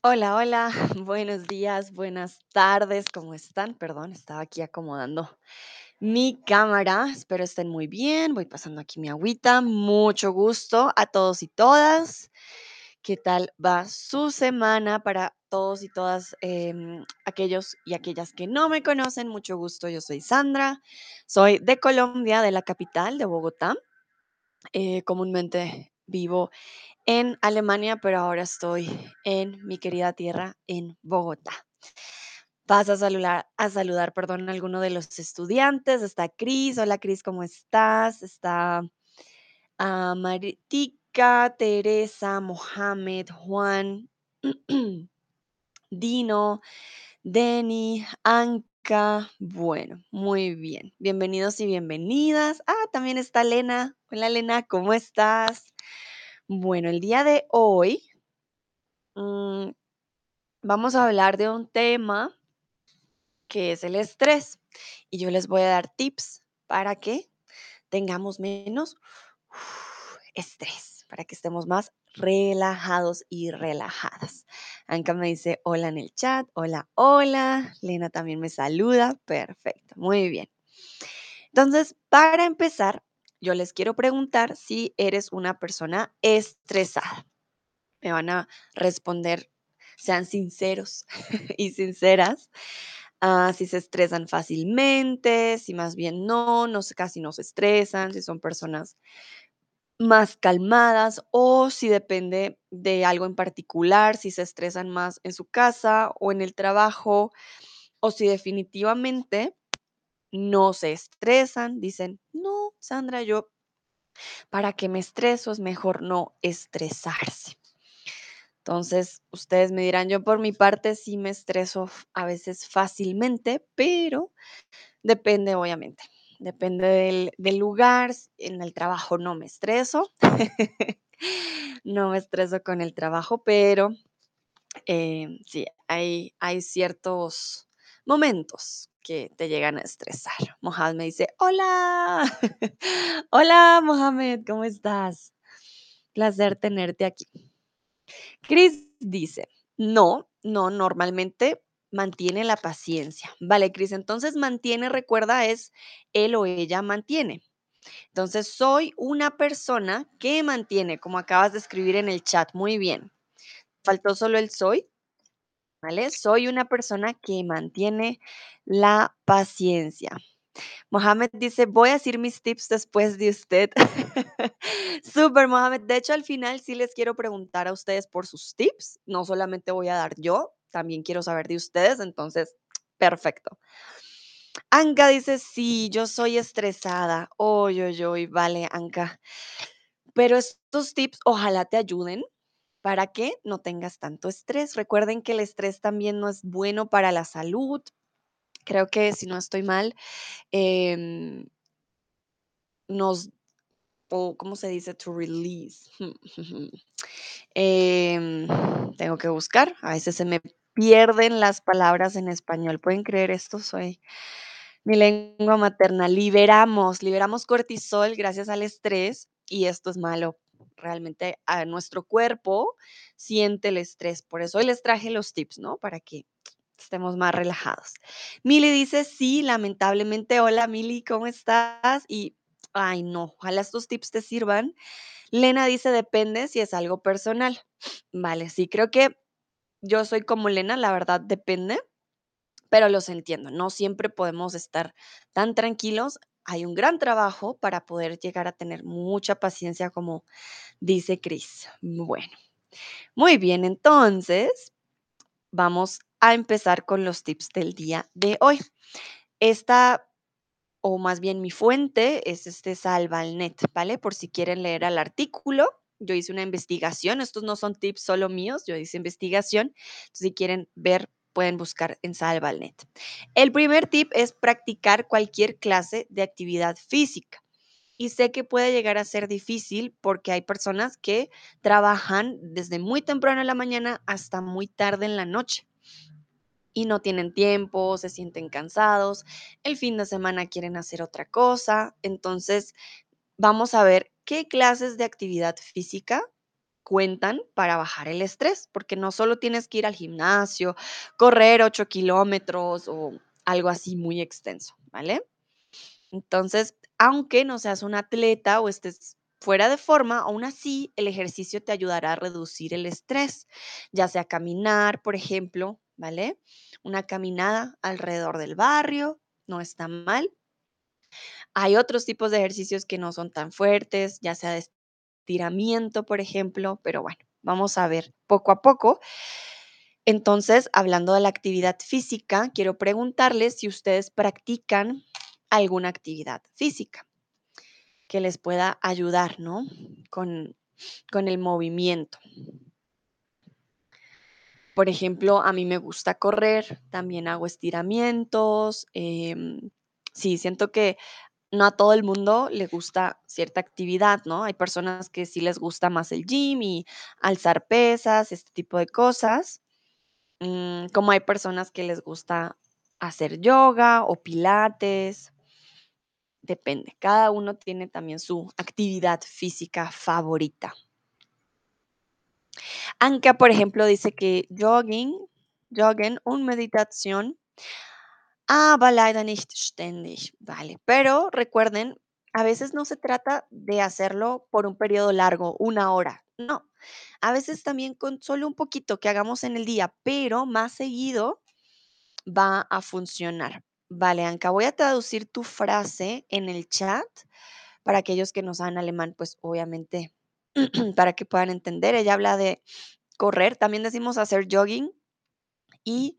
Hola, hola, buenos días, buenas tardes, ¿cómo están? Perdón, estaba aquí acomodando mi cámara, espero estén muy bien, voy pasando aquí mi agüita, mucho gusto a todos y todas. ¿Qué tal va su semana para todos y todas em, aquellos y aquellas que no me conocen? Mucho gusto, yo soy Sandra, soy de Colombia, de la capital, de Bogotá. Eh, comúnmente vivo en Alemania, pero ahora estoy en mi querida tierra, en Bogotá. Vas a saludar, a saludar, perdón, alguno de los estudiantes. Está Cris. Hola, Cris, ¿cómo estás? Está ah, Maritica, Teresa, Mohamed, Juan, Dino, Denny, Anka. Bueno, muy bien. Bienvenidos y bienvenidas. Ah, también está Lena. Hola, Lena, ¿cómo estás? Bueno, el día de hoy mm, vamos a hablar de un tema que es el estrés y yo les voy a dar tips para que tengamos menos estrés, para que estemos más relajados y relajadas. Anka me dice hola en el chat, hola, hola. Lena también me saluda, perfecto, muy bien. Entonces, para empezar, yo les quiero preguntar si eres una persona estresada. Me van a responder, sean sinceros y sinceras, ah, si se estresan fácilmente, si más bien no, no casi no se estresan, si son personas más calmadas o si depende de algo en particular, si se estresan más en su casa o en el trabajo o si definitivamente no se estresan, dicen, no, Sandra, yo, ¿para qué me estreso? Es mejor no estresarse. Entonces, ustedes me dirán, yo por mi parte sí me estreso a veces fácilmente, pero depende, obviamente. Depende del, lugar. En el trabajo no me estreso. No me estreso con el trabajo, pero eh, sí, hay, hay ciertos momentos que te llegan a estresar. Mohamed me dice, hola, hola Mohamed, ¿cómo estás? Placer tenerte aquí. Chris dice, no, no, normalmente mantiene la paciencia. Vale, Chris, entonces mantiene, recuerda, es él o ella mantiene. Entonces, soy una persona que mantiene, como acabas de escribir en el chat. Muy bien. Faltó solo el soy, Soy una persona que mantiene la paciencia. Mohamed dice, voy a decir mis tips después de usted. Súper, Mohamed. De hecho, al final sí les quiero preguntar a ustedes por sus tips. No solamente voy a dar yo, también quiero saber de ustedes. Entonces, perfecto. Anka dice, sí, yo soy estresada. Oy, oy, oy, vale, Anka. Pero estos tips ojalá te ayuden para que no tengas tanto estrés. Recuerden que el estrés también no es bueno para la salud. Creo que si no estoy mal, em, nos o ¿cómo se dice? To release. Em, tengo que buscar, a veces se me pierden las palabras en español. ¿Pueden creer esto? Soy mi lengua materna. Liberamos, liberamos cortisol gracias al estrés y esto es malo. Realmente a nuestro cuerpo siente el estrés. Por eso hoy les traje los tips, ¿no? Para que estemos más relajados. Mili dice, sí, lamentablemente. Hola, Mili, ¿cómo estás? Y, ay, no, ojalá estos tips te sirvan. Lena dice, depende si es algo personal. Vale, sí, creo que yo soy como Lena, la verdad, depende, pero los entiendo. No siempre podemos estar tan tranquilos. Hay un gran trabajo para poder llegar a tener mucha paciencia, como dice Chris. Bueno, muy bien, entonces vamos a empezar con los tips del día de hoy. Esta o más bien mi fuente es este Salvalnet, ¿vale? Por si quieren leer el artículo. Yo hice una investigación, estos no son tips solo míos, yo hice investigación. Si quieren ver, pueden buscar en Salvalnet. El primer tip es practicar cualquier clase de actividad física. Y sé que puede llegar a ser difícil porque hay personas que trabajan desde muy temprano en la mañana hasta muy tarde en la noche y no tienen tiempo, se sienten cansados, el fin de semana quieren hacer otra cosa. Entonces, vamos a ver qué clases de actividad física cuentan para bajar el estrés, porque no solo tienes que ir al gimnasio, correr 8 kilómetros o algo así muy extenso, ¿vale? Entonces, aunque no seas un atleta o estés fuera de forma, aún así el ejercicio te ayudará a reducir el estrés, ya sea caminar, por ejemplo, ¿vale? Una caminada alrededor del barrio, no está mal. Hay otros tipos de ejercicios que no son tan fuertes, ya sea de estiramiento, por ejemplo, pero bueno, vamos a ver poco a poco. Entonces, hablando de la actividad física, quiero preguntarles si ustedes practican alguna actividad física que les pueda ayudar, ¿no? Con, con el movimiento. Por ejemplo, a mí me gusta correr, también hago estiramientos. em, sí, siento que no a todo el mundo le gusta cierta actividad, ¿no? Hay personas que sí les gusta más el gym y alzar pesas, este tipo de cosas. mm, como hay personas que les gusta hacer yoga o pilates. Depende, cada uno tiene también su actividad física favorita. Anka, por ejemplo, dice que jogging, joggen und Meditation, aber leider nicht ständig, vale. Pero recuerden, a veces no se trata de hacerlo por un periodo largo, una hora, no. A veces también con solo un poquito que hagamos en el día, pero más seguido va a funcionar. Vale, Anka, voy a traducir tu frase en el chat para aquellos que no saben alemán, pues obviamente para que puedan entender. Ella habla de correr, también decimos hacer jogging y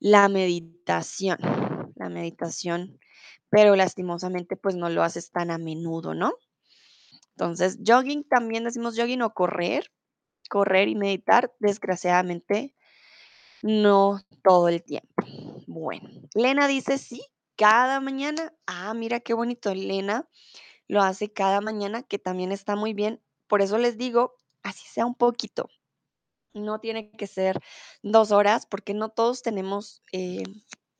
la meditación, la meditación, pero lastimosamente pues no lo haces tan a menudo, ¿no? Entonces, jogging también decimos jogging o correr, correr y meditar, desgraciadamente no todo el tiempo. Bueno, Lena dice sí, cada mañana. Ah, mira qué bonito, Lena lo hace cada mañana, que también está muy bien. Por eso les digo, así sea un poquito. No tiene que ser dos horas, porque no todos tenemos eh,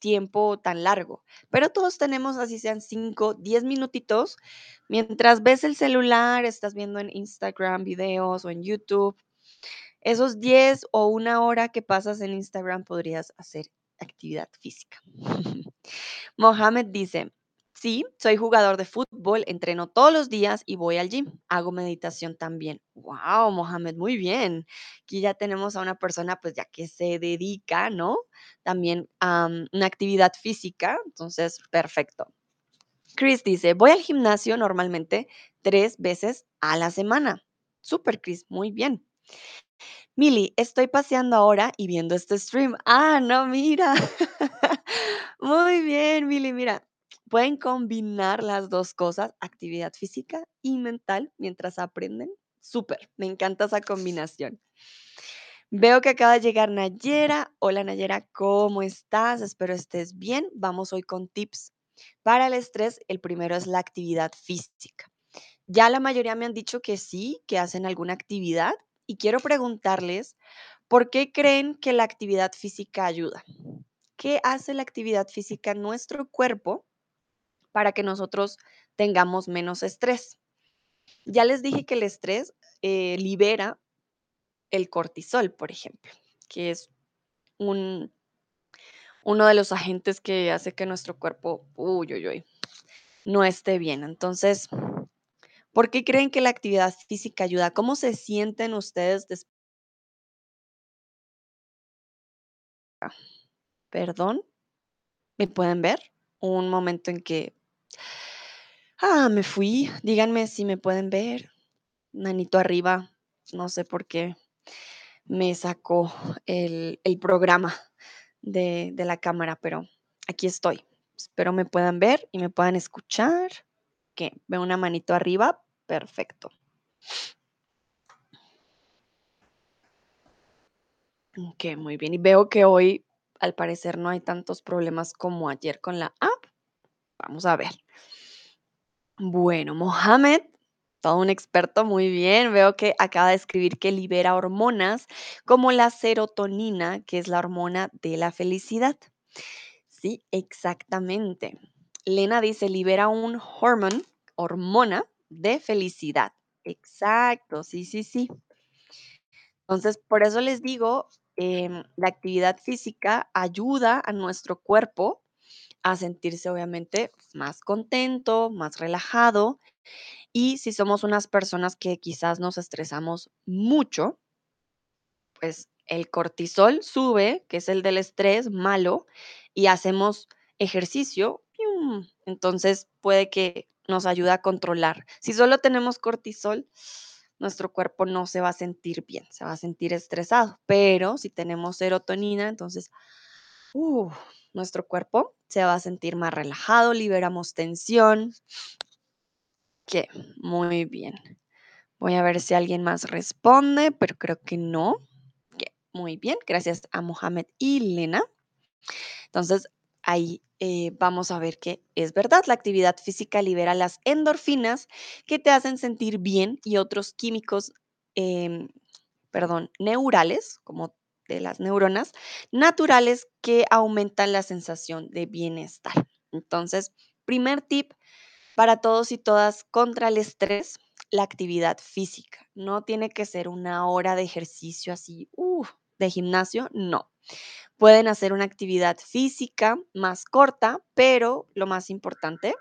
tiempo tan largo, pero todos tenemos, así sean cinco, diez minutitos, mientras ves el celular, estás viendo en Instagram videos o en YouTube. Esos 10 o una hora que pasas en Instagram podrías hacer actividad física. Mohamed dice, sí, soy jugador de fútbol, entreno todos los días y voy al gym. Hago meditación también. Wow, Mohamed, muy bien. Aquí ya tenemos a una persona pues ya que se dedica, ¿no? También a una actividad física. Entonces, perfecto. Chris dice, voy al gimnasio normalmente tres veces a la semana. Súper, Chris, muy bien. Mili, estoy paseando ahora y viendo este stream. Ah, no, mira. Muy bien, Mili, mira. Pueden combinar las dos cosas, actividad física y mental, mientras aprenden. Súper, me encanta esa combinación. Veo que acaba de llegar Nayera. Hola Nayera, ¿cómo estás? Espero estés bien. Vamos hoy con tips para el estrés. El primero es la actividad física. Ya la mayoría me han dicho que sí, que hacen alguna actividad y quiero preguntarles, ¿por qué creen que la actividad física ayuda? ¿Qué hace la actividad física en nuestro cuerpo para que nosotros tengamos menos estrés? Ya les dije que el estrés eh, libera el cortisol, por ejemplo, que es un, uno de los agentes que hace que nuestro cuerpo, uy, uy, uy, no esté bien. Entonces, ¿por qué creen que la actividad física ayuda? ¿Cómo se sienten ustedes después? Perdón, ¿me pueden ver? Un momento en que, ah, me fui. Díganme si me pueden ver. Manito arriba. No sé por qué me sacó el, programa de, la cámara, pero aquí estoy. Espero me puedan ver y me puedan escuchar. Que veo una manito arriba. Perfecto. Ok, muy bien. Y veo que hoy, al parecer, no hay tantos problemas como ayer con la. Vamos a ver. Bueno, Mohamed, todo un experto, muy bien. Veo que acaba de escribir que libera hormonas como la serotonina, que es la hormona de la felicidad. Sí, exactamente. Lena dice, libera un hormone, hormona de felicidad. Exacto, sí, sí, sí. Entonces, por eso les digo, em, la actividad física ayuda a nuestro cuerpo a sentirse obviamente más contento, más relajado. Y si somos unas personas que quizás nos estresamos mucho, pues el cortisol sube, que es el del estrés malo, y hacemos ejercicio, entonces puede que nos ayude a controlar. Si solo tenemos cortisol, nuestro cuerpo no se va a sentir bien, se va a sentir estresado, pero si tenemos serotonina, entonces uh, nuestro cuerpo se va a sentir más relajado, liberamos tensión. Que muy bien. Voy a ver si alguien más responde, pero creo que no. Que muy bien, gracias a Mohamed y Lena. Entonces, ahí eh, vamos a ver que es verdad, la actividad física libera las endorfinas que te hacen sentir bien y otros químicos, em, perdón, neurales, como de las neuronas, naturales que aumentan la sensación de bienestar. Entonces, primer tip para todos y todas contra el estrés, la actividad física. No tiene que ser una hora de ejercicio así, uh, de gimnasio, no. Pueden hacer una actividad física más corta, pero lo más importante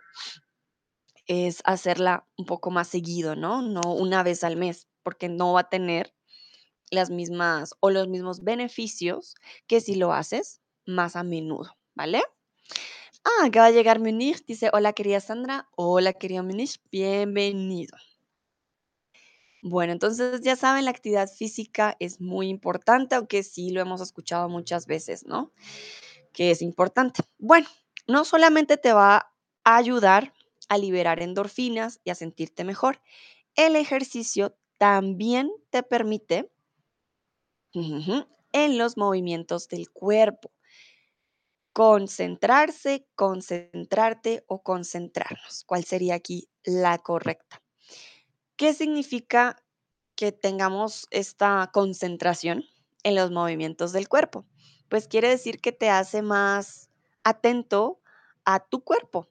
es hacerla un poco más seguido, ¿no? No una vez al mes, porque no va a tener las mismas o los mismos beneficios que si lo haces más a menudo, ¿vale? Ah, acaba de llegar Munich, dice, hola querida Sandra, hola querido Munich, bienvenido. Bueno, entonces ya saben, la actividad física es muy importante, aunque sí lo hemos escuchado muchas veces, ¿no? Que es importante. Bueno, no solamente te va a ayudar a liberar endorfinas y a sentirte mejor, el ejercicio también te permite en los movimientos del cuerpo. Concentrarse, concentrarte o concentrarnos. ¿Cuál sería aquí la correcta? ¿Qué significa que tengamos esta concentración en los movimientos del cuerpo? Pues quiere decir que te hace más atento a tu cuerpo.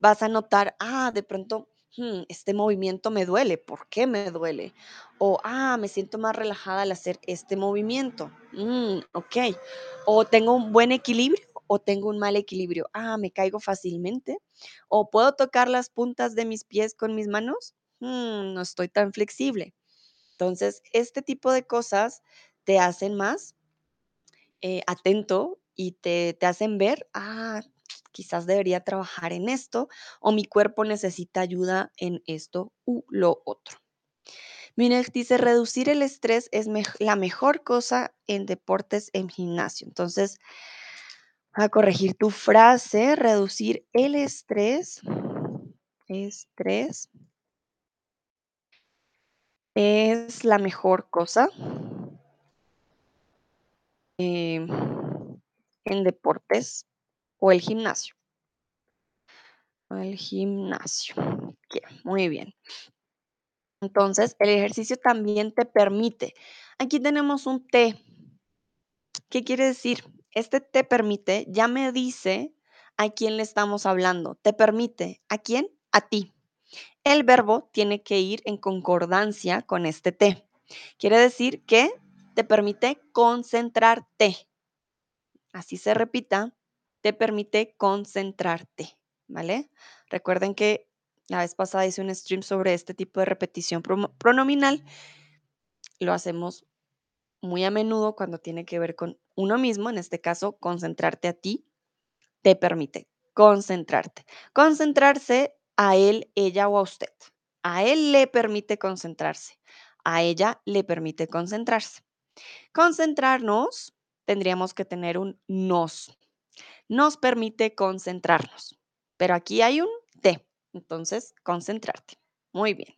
Vas a notar, ah, de pronto, "Hmm, este movimiento me duele, ¿por qué me duele? O, ah, me siento más relajada al hacer este movimiento. Mm, ok. O tengo un buen equilibrio o tengo un mal equilibrio. Ah, me caigo fácilmente. O puedo tocar las puntas de mis pies con mis manos. Mm, no estoy tan flexible. Entonces, este tipo de cosas te hacen más eh, atento y te, te hacen ver, ah, quizás debería trabajar en esto o mi cuerpo necesita ayuda en esto u lo otro. Minex dice, reducir el estrés es la mejor cosa en deportes en gimnasio. Entonces, a corregir tu frase, reducir el estrés, estrés es la mejor cosa en deportes o el gimnasio. El gimnasio. Muy bien. Entonces, el ejercicio también te permite. Aquí tenemos un T. ¿Qué quiere decir? Este te permite, ya me dice a quién le estamos hablando. Te permite, ¿a quién? A ti. El verbo tiene que ir en concordancia con este te. Quiere decir que te permite concentrarte. Así se repita, te permite concentrarte, ¿vale? Recuerden que la vez pasada hice un stream sobre este tipo de repetición pronominal. Lo hacemos muy a menudo cuando tiene que ver con uno mismo, en este caso, concentrarte a ti, te permite concentrarte. Concentrarse a él, ella o a usted. A él le permite concentrarse. A ella le permite concentrarse. Concentrarnos, tendríamos que tener un nos. Nos permite concentrarnos. Pero aquí hay un te. Entonces, concentrarte. Muy bien.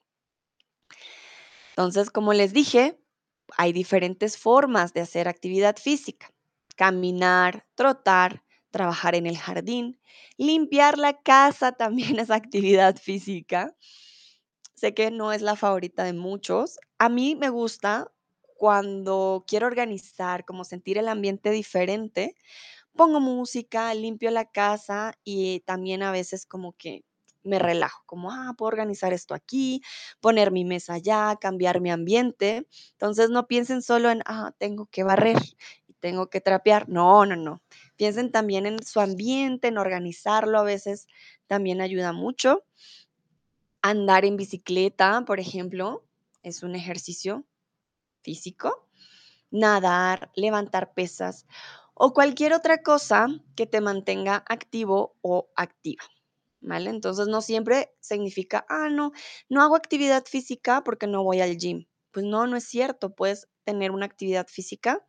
Entonces, como les dije, hay diferentes formas de hacer actividad física. Caminar, trotar, trabajar en el jardín, limpiar la casa también es actividad física. Sé que no es la favorita de muchos. A mí me gusta cuando quiero organizar, como sentir el ambiente diferente, pongo música, limpio la casa y también a veces como que me relajo, como, ah, puedo organizar esto aquí, poner mi mesa allá, cambiar mi ambiente. Entonces no piensen solo en, ah, tengo que barrer y tengo que trapear. No, no, no. Piensen también en su ambiente, en organizarlo. A veces también ayuda mucho. Andar en bicicleta, por ejemplo, es un ejercicio físico. Nadar, levantar pesas o cualquier otra cosa que te mantenga activo o activa. ¿Vale? Entonces no siempre significa, ah, no, no hago actividad física porque no voy al gym. Pues no, no es cierto. Puedes tener una actividad física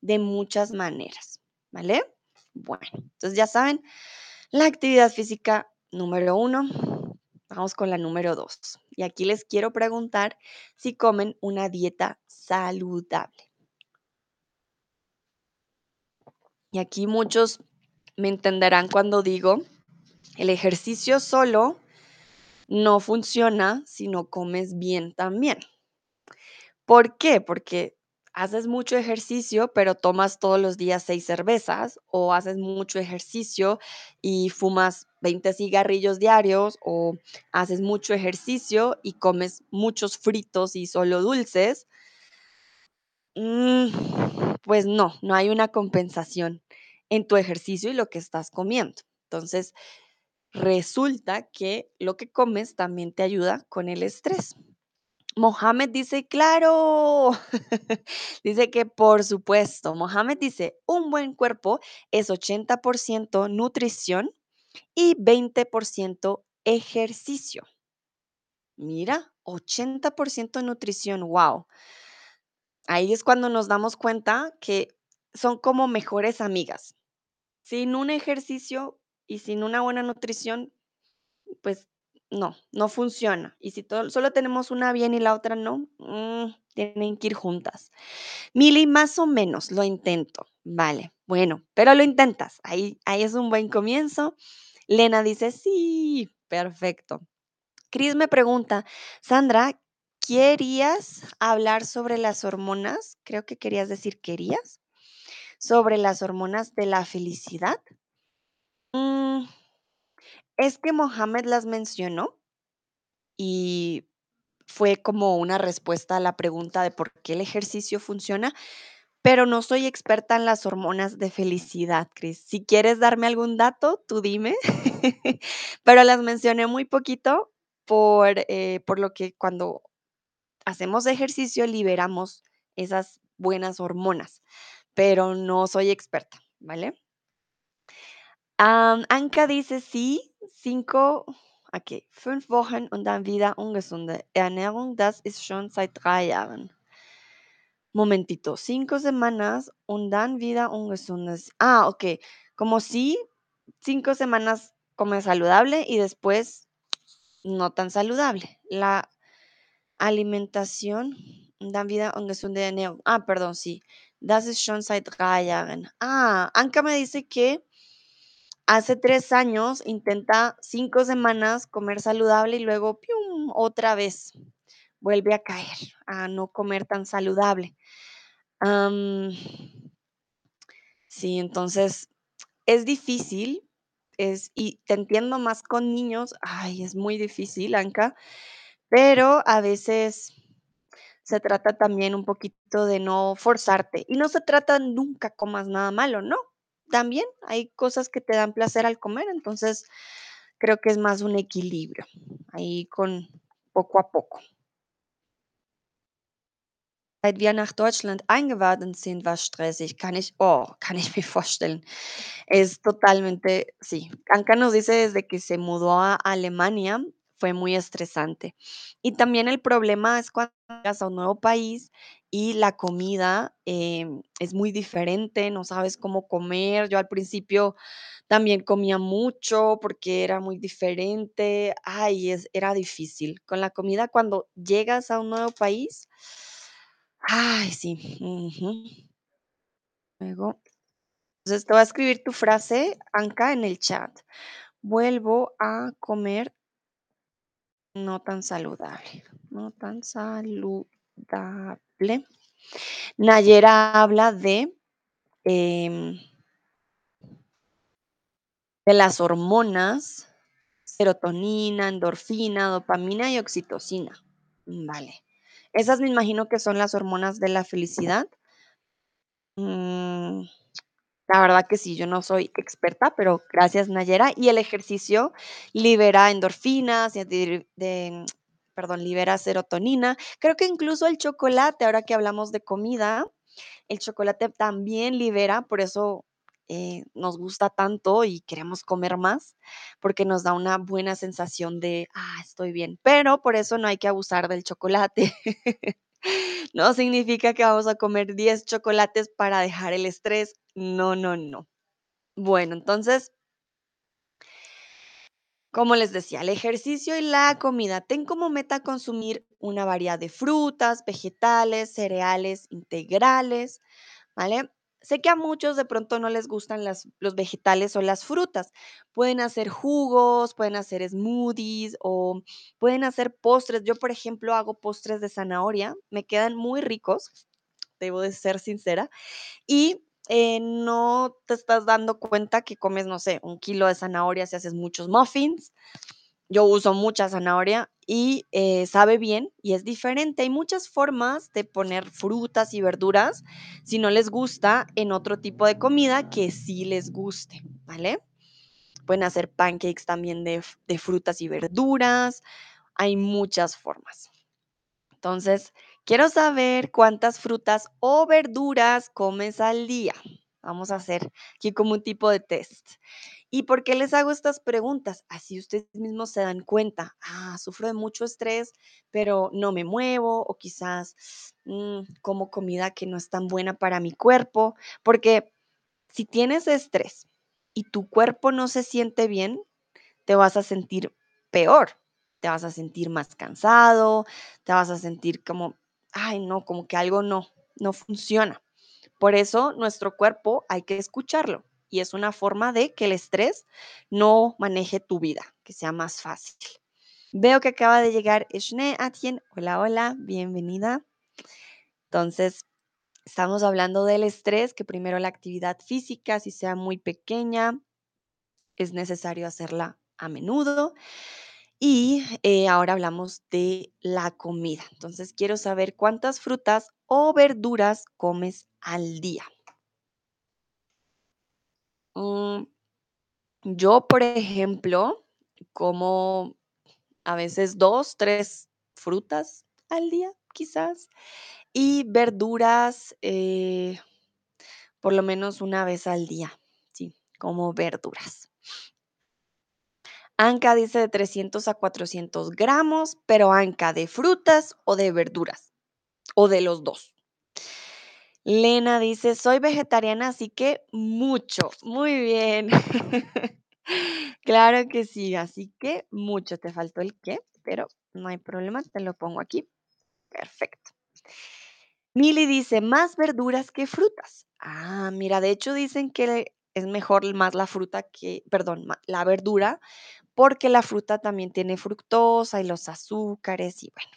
de muchas maneras. ¿Vale? Bueno, entonces ya saben, la actividad física número uno. Vamos con la número dos. Y aquí les quiero preguntar si comen una dieta saludable. Y aquí muchos me entenderán cuando digo, el ejercicio solo no funciona si no comes bien también. ¿Por qué? Porque haces mucho ejercicio, pero tomas todos los días seis cervezas, o haces mucho ejercicio y fumas 20 cigarrillos diarios, o haces mucho ejercicio y comes muchos fritos y solo dulces. Mm, pues no, no hay una compensación en tu ejercicio y lo que estás comiendo. Entonces, resulta que lo que comes también te ayuda con el estrés. Mohamed dice, claro, dice que por supuesto, Mohamed dice, un buen cuerpo es 80% nutrición y 20% ejercicio. Mira, 80% nutrición, wow. Ahí es cuando nos damos cuenta que son como mejores amigas. Sin un ejercicio y sin una buena nutrición, pues no, no funciona. Y si to- solo tenemos una bien y la otra no, mm, tienen que ir juntas. Mili, más o menos, lo intento. Vale, bueno, pero lo intentas. Ahí, ahí es un buen comienzo. Lena dice, sí, perfecto. Chris me pregunta, Sandra, ¿querías hablar sobre las hormonas? Creo que querías decir querías. Sobre las hormonas de la felicidad. Mm, es que Mohamed las mencionó y fue como una respuesta a la pregunta de por qué el ejercicio funciona, pero no soy experta en las hormonas de felicidad, Chris. Si quieres darme algún dato, tú dime, pero las mencioné muy poquito por, eh, por lo que cuando hacemos ejercicio liberamos esas buenas hormonas, pero no soy experta, ¿vale? Anka dice sí, cinco, okay, fünf Wochen und dann wieder ungesunde Ernährung, das ist schon seit drei Jahren. Momentito, cinco semanas und dann wieder ungesundes. Ah, ok, como si cinco semanas comes saludable y después no tan saludable. La alimentación, dann wieder ungesunde Ernährung. Ah, perdón, sí. Das ist schon seit drei Jahren. Ah, Anka me dice que hace tres años intenta cinco semanas comer saludable y luego, ¡pium!, otra vez vuelve a caer a no comer tan saludable. Sí, entonces es difícil, es, y te entiendo más con niños, ay, es muy difícil, Anka, pero a veces se trata también un poquito de no forzarte. Y no se trata nunca comas nada malo, ¿no? También hay cosas que te dan placer al comer, entonces creo que es más un equilibrio, ahí con poco a poco. Seit wir nach Deutschland eingewandert sind, war stressig. Kann ich oh, kann ich mir vorstellen. Es totalmente sí. Anka nos dice desde que se mudó a Alemania fue muy estresante. Y también el problema es cuando llegas a un nuevo país y la comida, em, es muy diferente, no sabes cómo comer. Yo al principio también comía mucho porque era muy diferente. Ay, es era difícil. Con la comida cuando llegas a un nuevo país, ay, sí. Luego entonces, te voy a escribir tu frase, Anka, en el chat. Vuelvo a comer no tan saludable, no tan saludable. Nayera habla de, em de las hormonas, Serotonina, endorfina, dopamina y oxitocina. Mm, Vale. Esas me imagino que son las hormonas de la felicidad. Mm, la verdad que sí, yo no soy experta, pero gracias, Nayera. Y el ejercicio libera endorfinas, y antidir- de, perdón, libera serotonina. Creo que incluso el chocolate, ahora que hablamos de comida, el chocolate también libera, por eso eh, nos gusta tanto y queremos comer más, porque nos da una buena sensación de, ah, estoy bien. Pero por eso no hay que abusar del chocolate. No significa que vamos a comer 10 chocolates para dejar el estrés. No, no, no. Bueno, entonces, como les decía, el ejercicio y la comida. Ten como meta consumir una variedad de frutas, vegetales, cereales, integrales, ¿vale? Sé que a muchos de pronto no les gustan las, los vegetales o las frutas. Pueden hacer jugos, pueden hacer smoothies o pueden hacer postres. Yo, por ejemplo, hago postres de zanahoria. Me quedan muy ricos, debo de ser sincera y, eh, no te estás dando cuenta que comes, no sé, un kilo de zanahorias y haces muchos muffins. Yo uso mucha zanahoria y, eh, sabe bien y es diferente. Hay muchas formas de poner frutas y verduras, si no les gusta, en otro tipo de comida que sí les guste, ¿vale? Pueden hacer pancakes también de de frutas y verduras, hay muchas formas. Entonces, quiero saber cuántas frutas o verduras comes al día. Vamos a hacer aquí como un tipo de test. ¿Y por qué les hago estas preguntas? Así ustedes mismos se dan cuenta, ah, sufro de mucho estrés, pero no me muevo, o quizás mm, como comida que no es tan buena para mi cuerpo, porque si tienes estrés y tu cuerpo no se siente bien, te vas a sentir peor, te vas a sentir más cansado, te vas a sentir como, ay, no, como que algo no, no funciona. Por eso nuestro cuerpo hay que escucharlo y es una forma de que el estrés no maneje tu vida, que sea más fácil. Veo que acaba de llegar Shne Atien. Hola, hola, bienvenida. Entonces, estamos hablando del estrés, que primero la actividad física, si sea muy pequeña, es necesario hacerla a menudo Y eh, ahora hablamos de la comida. Entonces, quiero saber cuántas frutas o verduras comes al día. Mm, yo, por ejemplo, como a veces dos, tres frutas al día, quizás, y verduras eh, por lo menos una vez al día. Sí, como verduras. Anca dice de 300 a 400 gramos, pero Anca de frutas o de verduras, o de los dos. Lena dice, soy vegetariana, así que mucho. Muy bien. Claro que sí, así que mucho. Te faltó el qué, pero no hay problema, te lo pongo aquí. Perfecto. Mili dice, más verduras que frutas. Ah, mira, de hecho dicen que es mejor más la fruta que, perdón, la verdura, porque la fruta también tiene fructosa y los azúcares y bueno.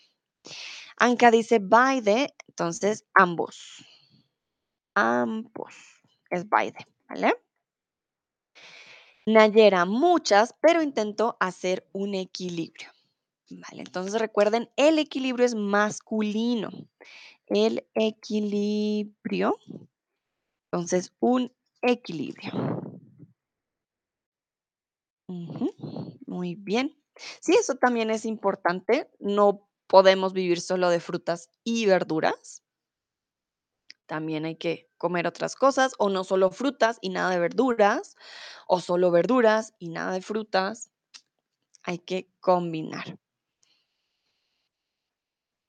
Anka dice, by the, entonces ambos. Ambos. Es Baide, ¿vale? Nayera, muchas, pero intento hacer un equilibrio. Vale, entonces recuerden, el equilibrio es masculino. El equilibrio, entonces un equilibrio. Muy bien. Sí, eso también es importante. No podemos vivir solo de frutas y verduras. También hay que comer otras cosas, o no solo frutas y nada de verduras, o solo verduras y nada de frutas. Hay que combinar.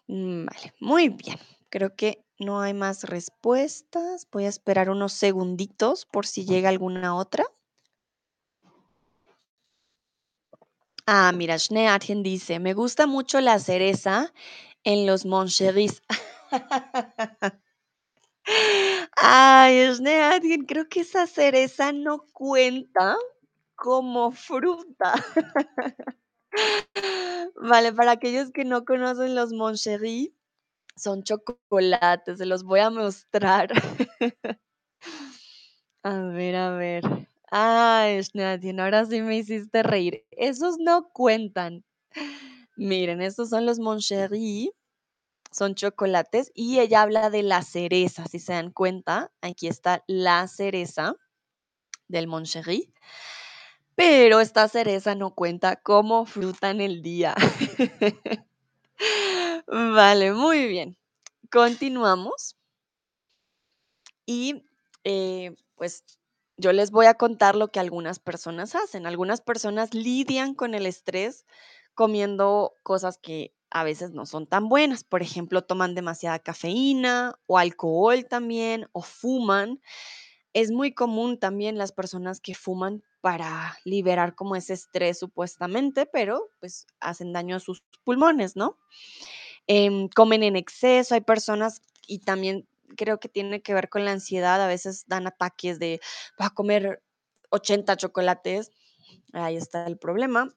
Mm, Vale, muy bien. Creo que no hay más respuestas. Voy a esperar unos segunditos por si llega alguna otra. Ah, mira, Schneatien dice, me gusta mucho la cereza en los moncheris. Ay, Schneatien, creo que esa cereza no cuenta como fruta. Vale, para aquellos que no conocen los moncheris, son chocolates, se los voy a mostrar. A ver, a ver. Ay, Nadine, ahora sí me hiciste reír. Esos no cuentan. Miren, estos son los Moncherie, son chocolates y ella habla de la cereza, si se dan cuenta. Aquí está la cereza del Moncherie, pero esta cereza no cuenta como fruta en el día. Vale, muy bien. Continuamos. Y eh, pues yo les voy a contar lo que algunas personas hacen. Algunas personas lidian con el estrés comiendo cosas que a veces no son tan buenas. Por ejemplo, toman demasiada cafeína o alcohol también o fuman. Es muy común también las personas que fuman para liberar como ese estrés supuestamente, pero pues hacen daño a sus pulmones, ¿no? Em, comen en exceso, hay personas y también creo que tiene que ver con la ansiedad, a veces dan ataques de, va a comer 80 chocolates, ahí está el problema,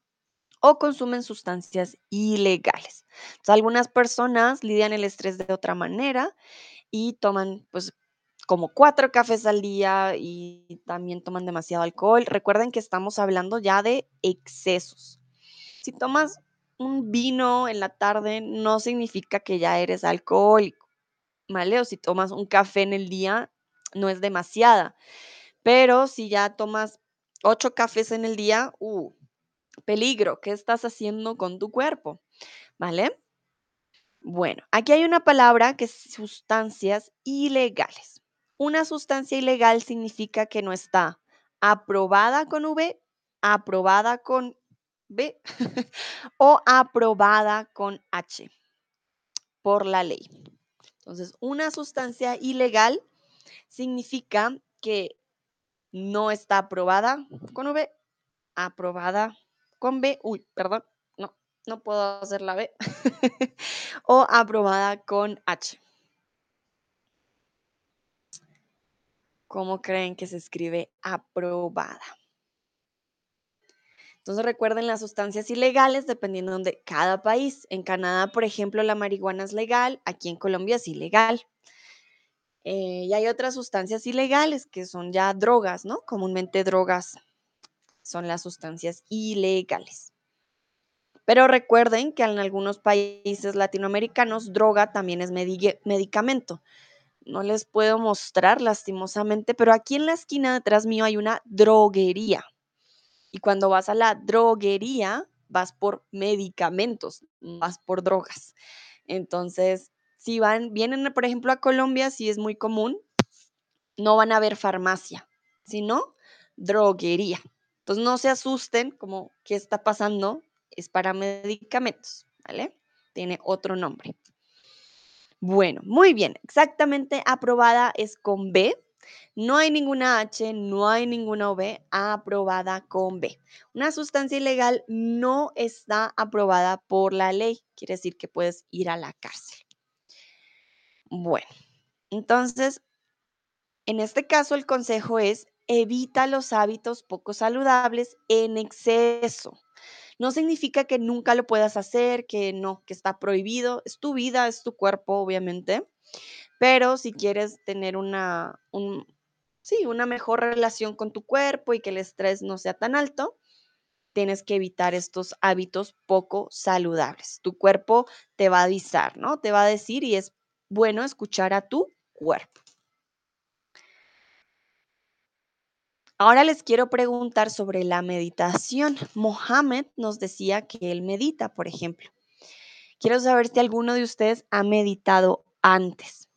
o consumen sustancias ilegales. Entonces, algunas personas lidian el estrés de otra manera y toman pues como cuatro cafés al día y también toman demasiado alcohol. Recuerden que estamos hablando ya de excesos. Si tomas un vino en la tarde, no significa que ya eres alcohólico, ¿vale? O si tomas un café en el día, no es demasiada. Pero si ya tomas ocho cafés en el día, uh, peligro, ¿qué estás haciendo con tu cuerpo? ¿Vale? Bueno, aquí hay una palabra que es sustancias ilegales. Una sustancia ilegal significa que no está aprobada con V, aprobada con B o aprobada con H por la ley. Entonces, una sustancia ilegal significa que no está aprobada con V, aprobada con B, uy, perdón, no, no puedo hacer la B, o aprobada con H. ¿Cómo creen que se escribe aprobada? Entonces recuerden las sustancias ilegales dependiendo de cada país. En Canadá, por ejemplo, la marihuana es legal, aquí en Colombia es ilegal. Eh, y hay otras sustancias ilegales que son ya drogas, ¿no? Comúnmente drogas son las sustancias ilegales. Pero recuerden que en algunos países latinoamericanos droga también es medicamento. No les puedo mostrar lastimosamente, pero aquí en la esquina detrás mío hay una droguería. Y cuando vas a la droguería, vas por medicamentos, vas por drogas. Entonces, si van, vienen, por ejemplo, a Colombia, si es muy común, no van a ver farmacia, sino droguería. Entonces, no se asusten como qué está pasando, es para medicamentos, ¿vale? Tiene otro nombre. Bueno, muy bien, exactamente aprobada es con B. No hay ninguna H, no hay ninguna V aprobada con B. Una sustancia ilegal no está aprobada por la ley, quiere decir que puedes ir a la cárcel. Bueno, entonces, en este caso el consejo es evita los hábitos poco saludables en exceso. No significa que nunca lo puedas hacer, que no, que está prohibido. Es tu vida, es tu cuerpo, obviamente. Pero si quieres tener una, sí, una mejor relación con tu cuerpo y que el estrés no sea tan alto, tienes que evitar estos hábitos poco saludables. Tu cuerpo te va a avisar, ¿no? Te va a decir y es bueno escuchar a tu cuerpo. Ahora les quiero preguntar sobre la meditación. Mohamed nos decía que él medita, por ejemplo. Quiero saber si alguno de ustedes ha meditado antes.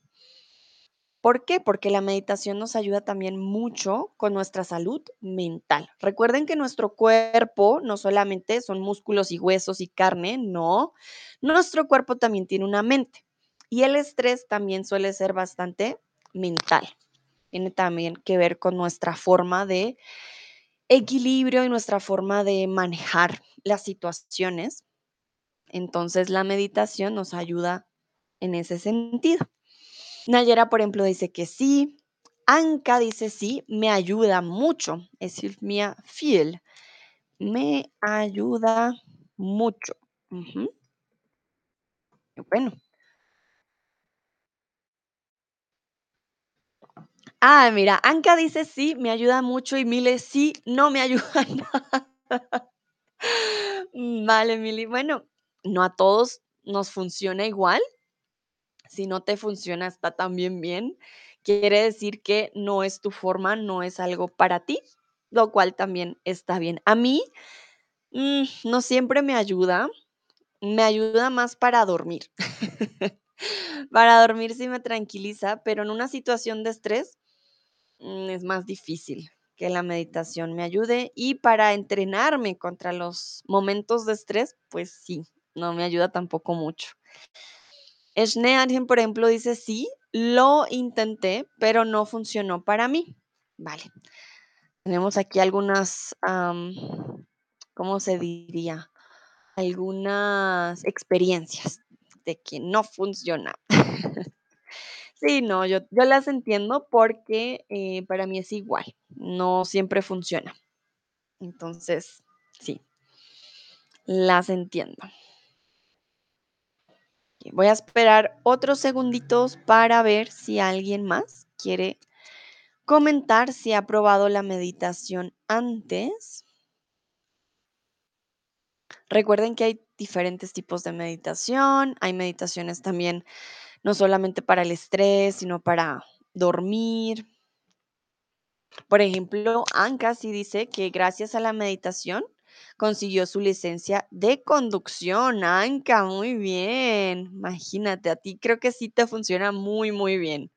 ¿Por qué? Porque la meditación nos ayuda también mucho con nuestra salud mental. Recuerden que nuestro cuerpo no solamente son músculos y huesos y carne, no. Nuestro cuerpo también tiene una mente. Y el estrés también suele ser bastante mental tiene también que ver con nuestra forma de equilibrio y nuestra forma de manejar las situaciones. Entonces la meditación nos ayuda en ese sentido. Nayera, por ejemplo, dice que sí. Anka dice sí, me ayuda mucho. Es mía fiel. Me ayuda mucho. Bueno, Ah, mira, Anka dice: "Sí, me ayuda mucho", y Mile: "Sí, no me ayuda nada". Mm, vale, Mili. Bueno, no a todos nos funciona igual. Si no te funciona, está también bien. Quiere decir que no es tu forma, no es algo para ti, lo cual también está bien. A mí, mm, no siempre me ayuda, me ayuda más para dormir. Para dormir sí me tranquiliza, pero en una situación de estrés, es más difícil que la meditación me ayude, y para entrenarme contra los momentos de estrés, pues sí, no me ayuda tampoco mucho. Schneeangen, por ejemplo, dice: "Sí, lo intenté, pero no funcionó para mí". Vale. Tenemos aquí algunas, ¿cómo se diría? Algunas experiencias de que no funciona. Sí, no, yo yo las entiendo porque, eh, para mí es igual, no siempre funciona. Entonces, sí. Las entiendo. Voy a esperar otros segunditos para ver si alguien más quiere comentar si ha probado la meditación antes. Recuerden que hay diferentes tipos de meditación, hay meditaciones también, no solamente para el estrés, sino para dormir. Por ejemplo, Anka sí dice que gracias a la meditación consiguió su licencia de conducción. Anka, muy bien. Imagínate, a ti creo que sí te funciona muy, muy bien.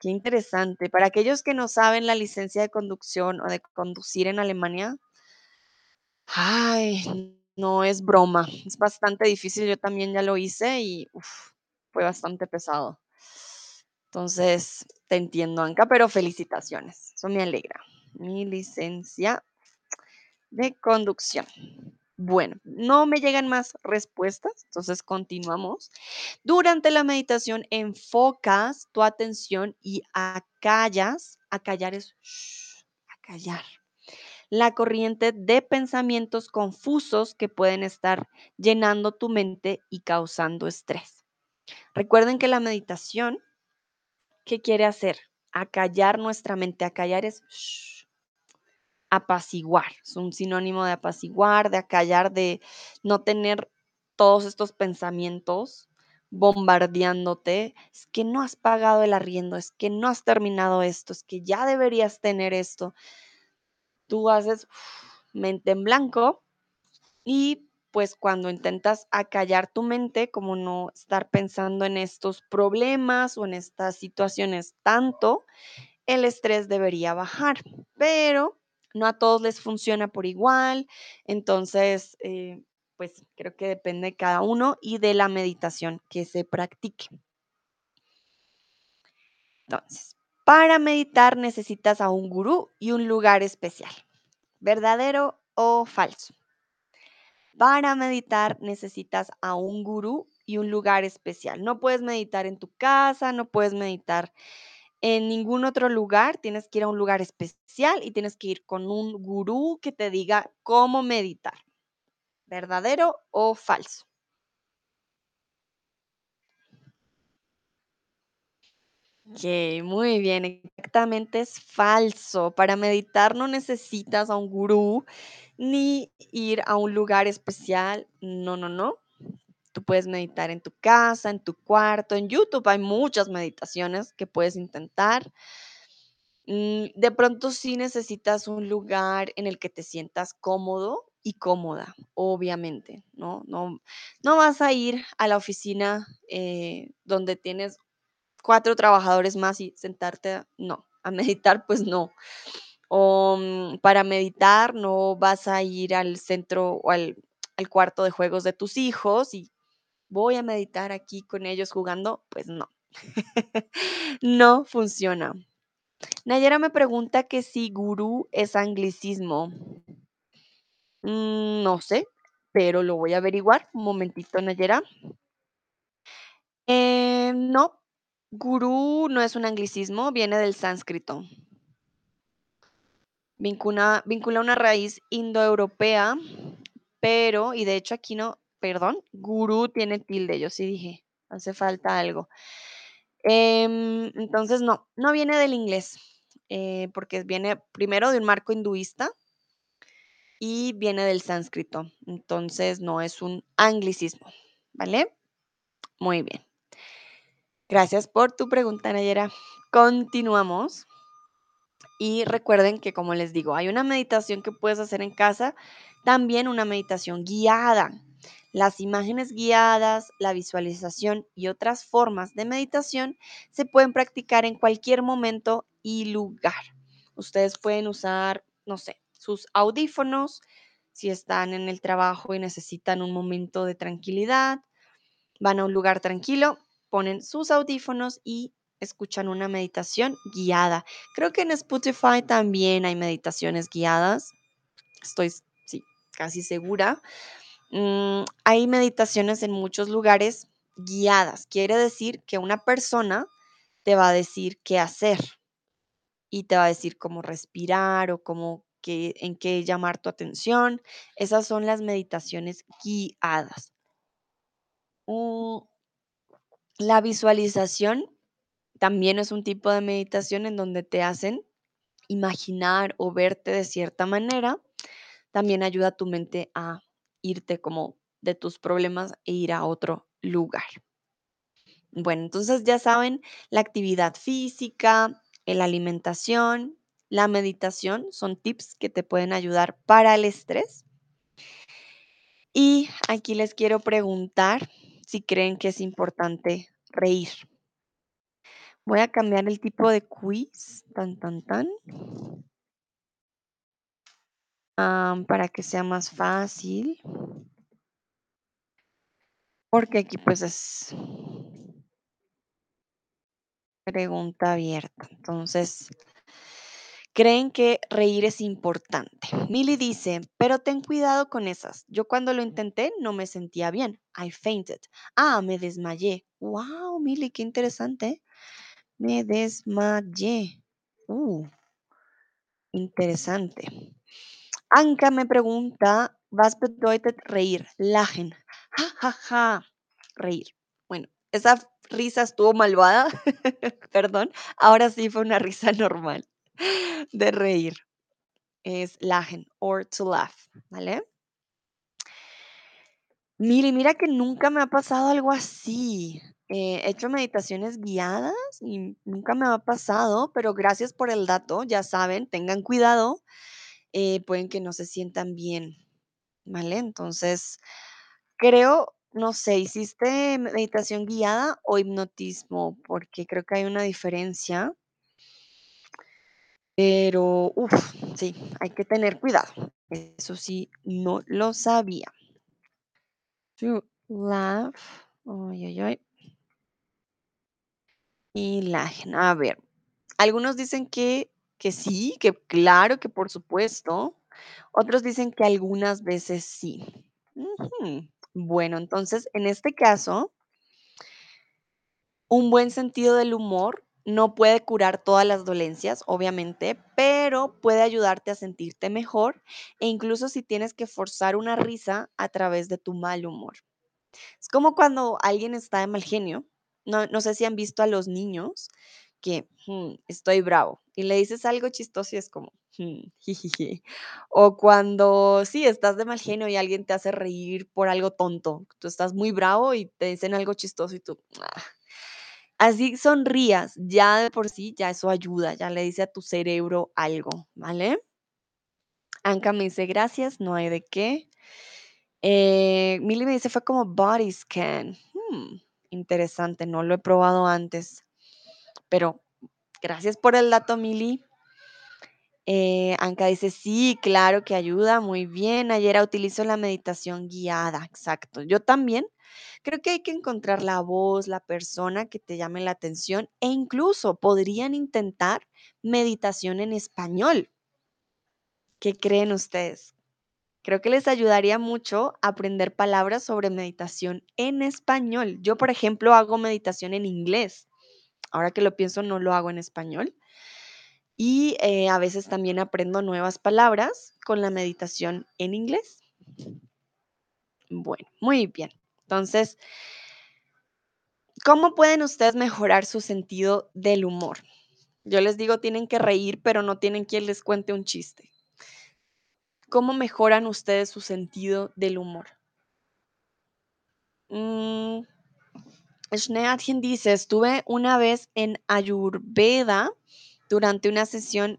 Qué interesante. Para aquellos que no saben la licencia de conducción o de conducir en Alemania ay, no es broma, es bastante difícil. Yo también ya lo hice y, fue bastante pesado. Entonces, te entiendo, Anka, pero felicitaciones, eso me alegra. Mi licencia de conducción. Bueno, no me llegan más respuestas, entonces continuamos. Durante la meditación enfocas tu atención y acallas, acallar es acallar, la corriente de pensamientos confusos que pueden estar llenando tu mente y causando estrés. Recuerden que la meditación, ¿qué quiere hacer? Acallar nuestra mente. Acallar es apaciguar, es un sinónimo de apaciguar, de acallar, de no tener todos estos pensamientos bombardeándote. Es que no has pagado el arriendo, es que no has terminado esto, es que ya deberías tener esto. Tú haces mente en blanco y pues cuando intentas acallar tu mente, como no estar pensando en estos problemas o en estas situaciones tanto, el estrés debería bajar, pero no a todos les funciona por igual. Entonces, eh, pues creo que depende de cada uno y de la meditación que se practique. Entonces, para meditar necesitas a un gurú y un lugar especial. ¿Verdadero o falso? Para meditar necesitas a un gurú y un lugar especial. No puedes meditar en tu casa, no puedes meditar en ningún otro lugar, tienes que ir a un lugar especial y tienes que ir con un gurú que te diga cómo meditar. ¿Verdadero o falso? Okey, muy bien, exactamente es falso. Para meditar no necesitas a un gurú ni ir a un lugar especial. No, no, no. Tú puedes meditar en tu casa, en tu cuarto, en YouTube hay muchas meditaciones que puedes intentar. Mm, de pronto sí necesitas un lugar en el que te sientas cómodo y cómoda, obviamente, ¿no? No no vas a ir a la oficina, eh, donde tienes 4 trabajadores más y sentarte no, a meditar, pues no. O, mm, para meditar no vas a ir al centro o al al cuarto de juegos de tus hijos y voy a meditar aquí con ellos jugando, pues no. No funciona. Nayera me pregunta que si gurú es anglicismo. Mm, no sé, pero lo voy a averiguar. Un momentito, Nayera. Eh, no, gurú no es un anglicismo, viene del sánscrito. Vincula una raíz indoeuropea, pero y de hecho aquí no perdón, gurú tiene tilde, yo sí dije, hace falta algo. Em, entonces no, no viene del inglés. eh, porque viene primero de un marco hinduista y viene del sánscrito. Entonces no es un anglicismo, ¿vale? Muy bien. Gracias por tu pregunta, Nayera. Continuamos. Y recuerden que, como les digo, hay una meditación que puedes hacer en casa, también una meditación guiada. Las imágenes guiadas, la visualización y otras formas de meditación se pueden practicar en cualquier momento y lugar. Ustedes pueden usar, no sé, sus audífonos si están en el trabajo y necesitan un momento de tranquilidad. Van a un lugar tranquilo, ponen sus audífonos y escuchan una meditación guiada. Creo que en Spotify también hay meditaciones guiadas. Estoy, sí, casi segura. Mm, hay meditaciones en muchos lugares guiadas. Quiere decir que una persona te va a decir qué hacer y te va a decir cómo respirar o cómo en qué llamar tu atención. Esas son las meditaciones guiadas. Mm, la visualización también es un tipo de meditación en donde te hacen imaginar o verte de cierta manera. También ayuda a tu mente a irte como de tus problemas e ir a otro lugar. Bueno, entonces ya saben, la actividad física, la alimentación, la meditación son tips que te pueden ayudar para el estrés. Y aquí les quiero preguntar si creen que es importante reír. Voy a cambiar el tipo de quiz, tan, tan, tan, para que sea más fácil. Porque aquí pues es pregunta abierta. Entonces, creen que reír es importante. Milly dice, pero ten cuidado con esas. Yo cuando lo intenté no me sentía bien. I fainted. Ah, me desmayé. Wow, Milly, qué interesante. Me desmayé. Uh, interesante. Anka me pregunta, was bedeutet reír? Lachen. Ja, ja, ja. Reír. Bueno, esa risa estuvo malvada. Perdón. Ahora sí fue una risa normal de reír. Es lachen or to laugh, ¿vale? Mire, mira que nunca me ha pasado algo así. Eh, he hecho meditaciones guiadas y nunca me ha pasado, pero gracias por el dato. Ya saben, tengan cuidado. eh, pueden que no se sientan bien, ¿vale? Entonces, creo, no sé, ¿hiciste meditación guiada o hipnotismo? Porque creo que hay una diferencia. Pero, uff, sí, hay que tener cuidado. Eso sí, no lo sabía. To laugh. Ay, ay, ay. Y la, a ver, algunos dicen que, que sí, que claro, que por supuesto. Otros dicen que algunas veces sí. Bueno, entonces, en este caso, un buen sentido del humor no puede curar todas las dolencias, obviamente, pero puede ayudarte a sentirte mejor e incluso si tienes que forzar una risa a través de tu mal humor. Es como cuando alguien está de mal genio. No, no sé si han visto a los niños que "Hmm, estoy bravo y le dices algo chistoso y es como "Hmm, jijiji". O cuando sí estás de mal genio y alguien te hace reír por algo tonto. Tú estás muy bravo y te dicen algo chistoso y tú "Ah". Así sonrías, ya de por sí, ya eso ayuda, ya le dice a tu cerebro algo, ¿vale? Anka me dice gracias, no hay de qué. Eh, Milly me dice fue como body scan. Hmm, interesante, no lo he probado antes, pero gracias por el dato, Milly. Eh, Anka dice, sí, claro que ayuda, muy bien. Ayer utilizo la meditación guiada, exacto. Yo también creo que hay que encontrar la voz, la persona que te llame la atención e incluso podrían intentar meditación en español. ¿Qué creen ustedes? Creo que les ayudaría mucho aprender palabras sobre meditación en español. Yo, por ejemplo, hago meditación en inglés. Ahora que lo pienso, no lo hago en español. Y eh, a veces también aprendo nuevas palabras con la meditación en inglés. Bueno, muy bien. Entonces, ¿cómo pueden ustedes mejorar su sentido del humor? Yo les digo, tienen que reír, pero no tienen quien les cuente un chiste. ¿Cómo mejoran ustedes su sentido del humor? Mm, dice, estuve una vez en Ayurveda durante una sesión,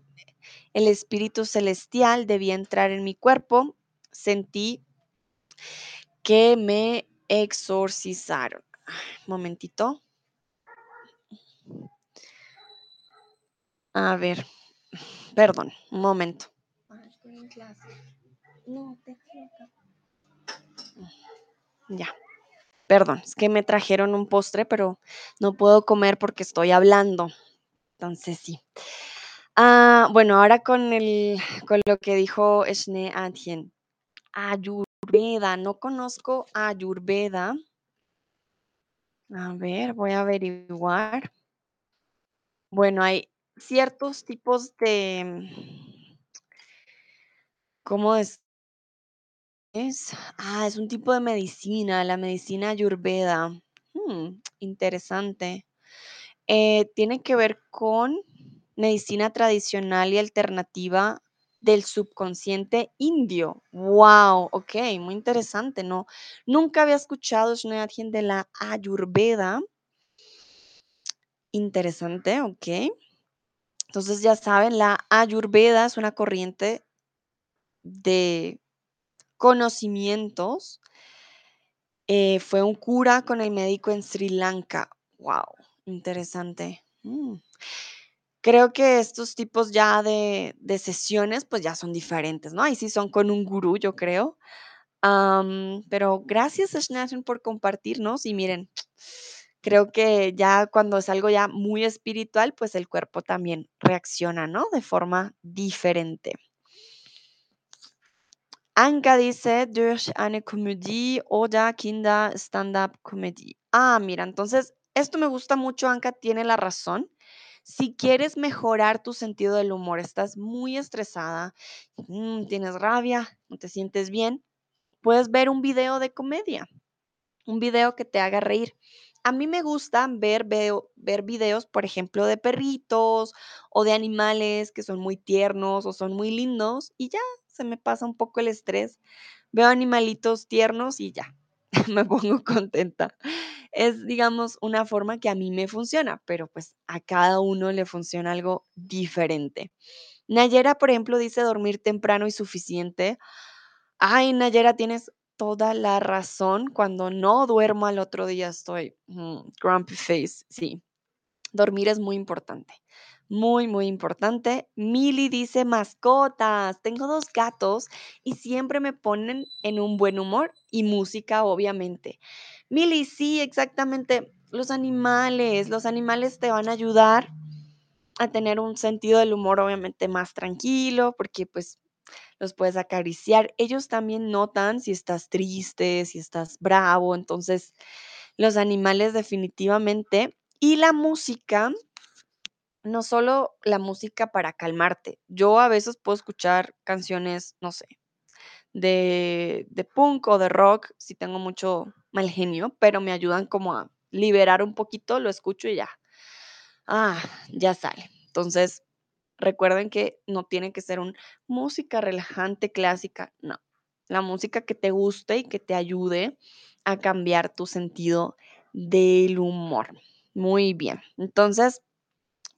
el espíritu celestial debía entrar en mi cuerpo, sentí que me exorcizaron. Momentito. A ver, perdón, un momento. Ya. Perdón, es que me trajeron un postre, pero no puedo comer porque estoy hablando. Entonces sí. Ah, bueno, ahora con el con lo que dijo Shne Adjen. No conozco Ayurveda. A ver, voy a averiguar. Bueno, hay ciertos tipos de ¿cómo es? Es, ah, es un tipo de medicina, la medicina ayurveda. Mm, interesante. Eh, tiene que ver con medicina tradicional y alternativa del subconsciente indio. Wow, ok, muy interesante, ¿no? Nunca había escuchado Shneyadhin de la Ayurveda. Interesante, ok. Entonces ya saben, la Ayurveda es una corriente de conocimientos. Eh, fue un cura con el médico en Sri Lanka. Wow, interesante. Mm. Creo que estos tipos ya de, de sesiones, pues ya son diferentes, ¿no? Ahí sí son con un gurú, yo creo. Pero gracias, Ashnathan, por compartirnos. Y miren, creo que ya cuando es algo ya muy espiritual, pues el cuerpo también reacciona, ¿no? De forma diferente. Anka dice, durch eine Komödie oder Kinder Stand-up Comedy. Ah, mira, entonces esto me gusta mucho, Anka tiene la razón. Si quieres mejorar tu sentido del humor, estás muy estresada, mm, tienes rabia, no te sientes bien, puedes ver un video de comedia, un video que te haga reír. A mí me gusta ver, veo, ver videos, por ejemplo, de perritos o de animales que son muy tiernos o son muy lindos y ya se me pasa un poco el estrés. Veo animalitos tiernos y ya, me pongo contenta. Es, digamos, una forma que a mí me funciona, pero pues a cada uno le funciona algo diferente. Nayera, por ejemplo, dice dormir temprano y suficiente. Ay, Nayera, tienes toda la razón. Cuando no duermo al otro día estoy mm, grumpy face. Sí, dormir es muy importante. Muy, muy importante. Mili dice mascotas. Tengo dos gatos y siempre me ponen en un buen humor y música, obviamente. Mili, sí, exactamente. Los animales, los animales te van a ayudar a tener un sentido del humor obviamente más tranquilo, porque pues los puedes acariciar. Ellos también notan si estás triste, si estás bravo, entonces los animales definitivamente. Y la música, no solo la música para calmarte. Yo a veces puedo escuchar canciones, no sé, de, de punk o de rock si tengo mucho mal genio, pero me ayudan como a liberar un poquito, lo escucho y ya. Ah, ya sale. Entonces, recuerden que no tiene que ser una música relajante clásica, no. La música que te guste y que te ayude a cambiar tu sentido del humor. Muy bien. Entonces,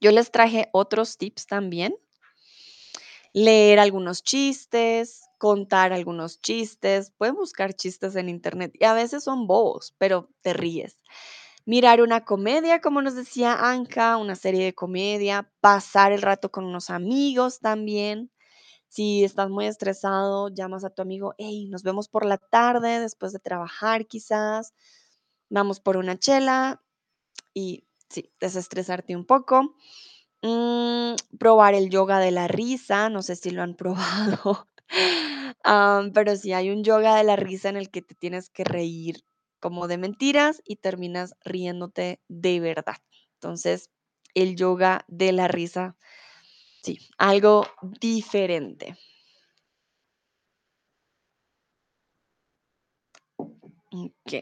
yo les traje otros tips también. Leer algunos chistes, contar algunos chistes. Pueden buscar chistes en internet y a veces son bobos, pero te ríes. Mirar una comedia, como nos decía Anka, una serie de comedia, pasar el rato con unos amigos también. Si estás muy estresado, llamas a tu amigo, hey, nos vemos por la tarde, después de trabajar quizás, vamos por una chela y sí, desestresarte un poco. Mm, probar el yoga de la risa, no sé si lo han probado, pero sí hay un yoga de la risa en el que te tienes que reír como de mentiras y terminas riéndote de verdad. Entonces, el yoga de la risa, sí, algo diferente. Ok.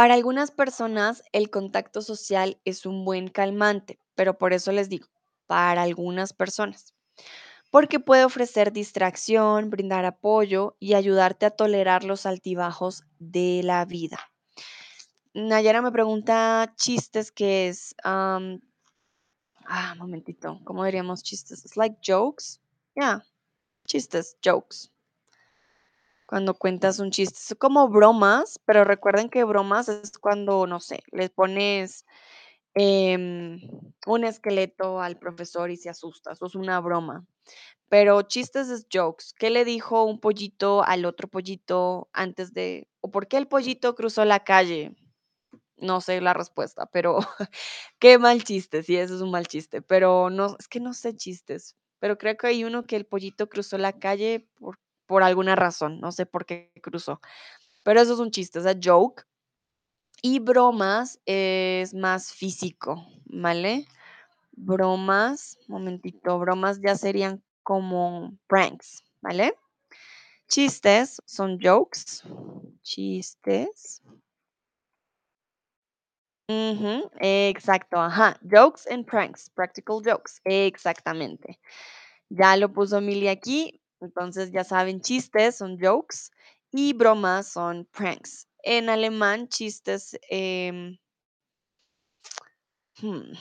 Para algunas personas el contacto social es un buen calmante, pero por eso les digo, para algunas personas, porque puede ofrecer distracción, brindar apoyo y ayudarte a tolerar los altibajos de la vida. Nayara me pregunta chistes que es, ah, momentito, ¿cómo diríamos chistes? Es like jokes. Yeah, chistes, jokes. Cuando cuentas un chiste, son como bromas, pero recuerden que bromas es cuando, no sé, le pones em, un esqueleto al profesor y se asusta, eso es una broma. Pero chistes es jokes. ¿Qué le dijo un pollito al otro pollito antes de, o por qué el pollito cruzó la calle? No sé la respuesta, pero qué mal chiste, sí, eso es un mal chiste, pero no, es que no sé chistes, pero creo que hay uno que el pollito cruzó la calle por, por alguna razón, no sé por qué cruzó, pero eso es un chiste, es a joke. Y bromas es más físico, ¿vale? Bromas, momentito, bromas ya serían como pranks, ¿vale? Chistes son jokes, chistes. Ujú, exacto, ajá. Jokes and pranks, practical jokes, exactamente. Ya lo puso Mili aquí, entonces ya saben, chistes son jokes y bromas son pranks. En alemán, chistes, em, hmm,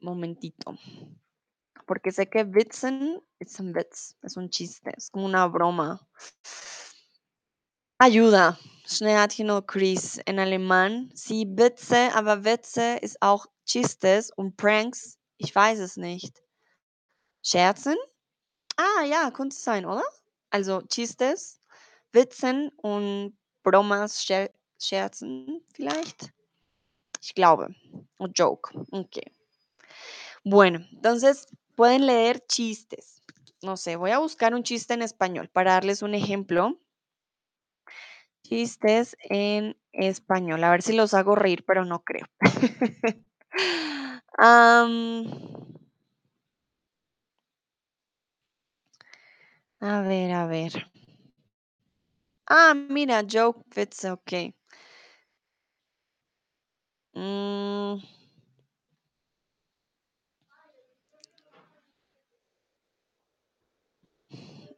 momentito, porque sé que Witzen es un Witz, es un chiste, es como una broma. Ayuda. Schnell hat hier Chris en alemán. Sí, Witze, aber Witze ist auch Chistes und Pranks. Ich weiß es nicht. Scherzen? Ah, ja, könnte sein, oder? Also Chistes, Witzen und Bromas, Scher Scherzen vielleicht. Ich glaube. Un joke. Okay. Bueno, entonces pueden leer chistes. No sé, voy a buscar un chiste en español para darles un ejemplo. Chistes en español. A ver si los hago reír, pero no creo. a ver, a ver. Ah, mira, joke fits, ok. Mm,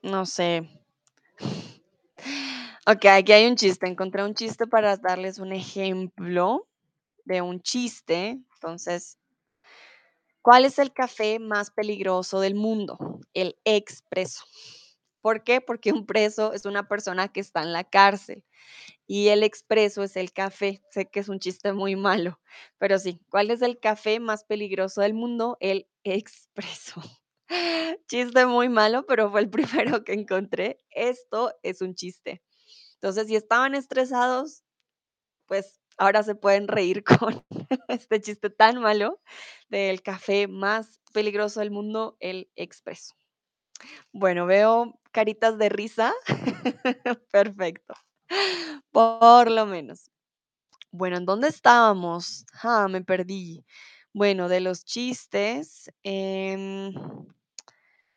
no sé. Ok, aquí hay un chiste. Encontré un chiste para darles un ejemplo de un chiste. Entonces, ¿cuál es el café más peligroso del mundo? El expreso. ¿Por qué? Porque un preso es una persona que está en la cárcel y el expreso es el café. Sé que es un chiste muy malo, pero sí, ¿cuál es el café más peligroso del mundo? El expreso. Chiste muy malo, pero fue el primero que encontré. Esto es un chiste. Entonces, si estaban estresados, pues ahora se pueden reír con este chiste tan malo del café más peligroso del mundo, el expreso. Bueno, veo caritas de risa. Perfecto. Por lo menos. Bueno, ¿en dónde estábamos? Ah, me perdí. Bueno, de los chistes, em,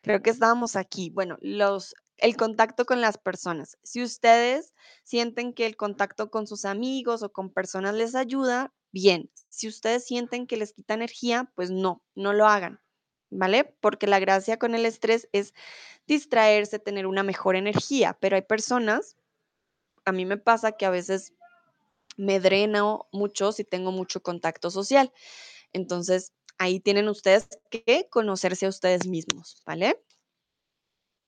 creo que estábamos aquí. Bueno, los, el contacto con las personas. Si ustedes sienten que el contacto con sus amigos o con personas les ayuda, bien. Si ustedes sienten que les quita energía, pues no, no lo hagan, ¿vale? Porque la gracia con el estrés es distraerse, tener una mejor energía, pero hay personas, a mí me pasa que a veces me dreno mucho si tengo mucho contacto social. Entonces, ahí tienen ustedes que conocerse a ustedes mismos, ¿vale?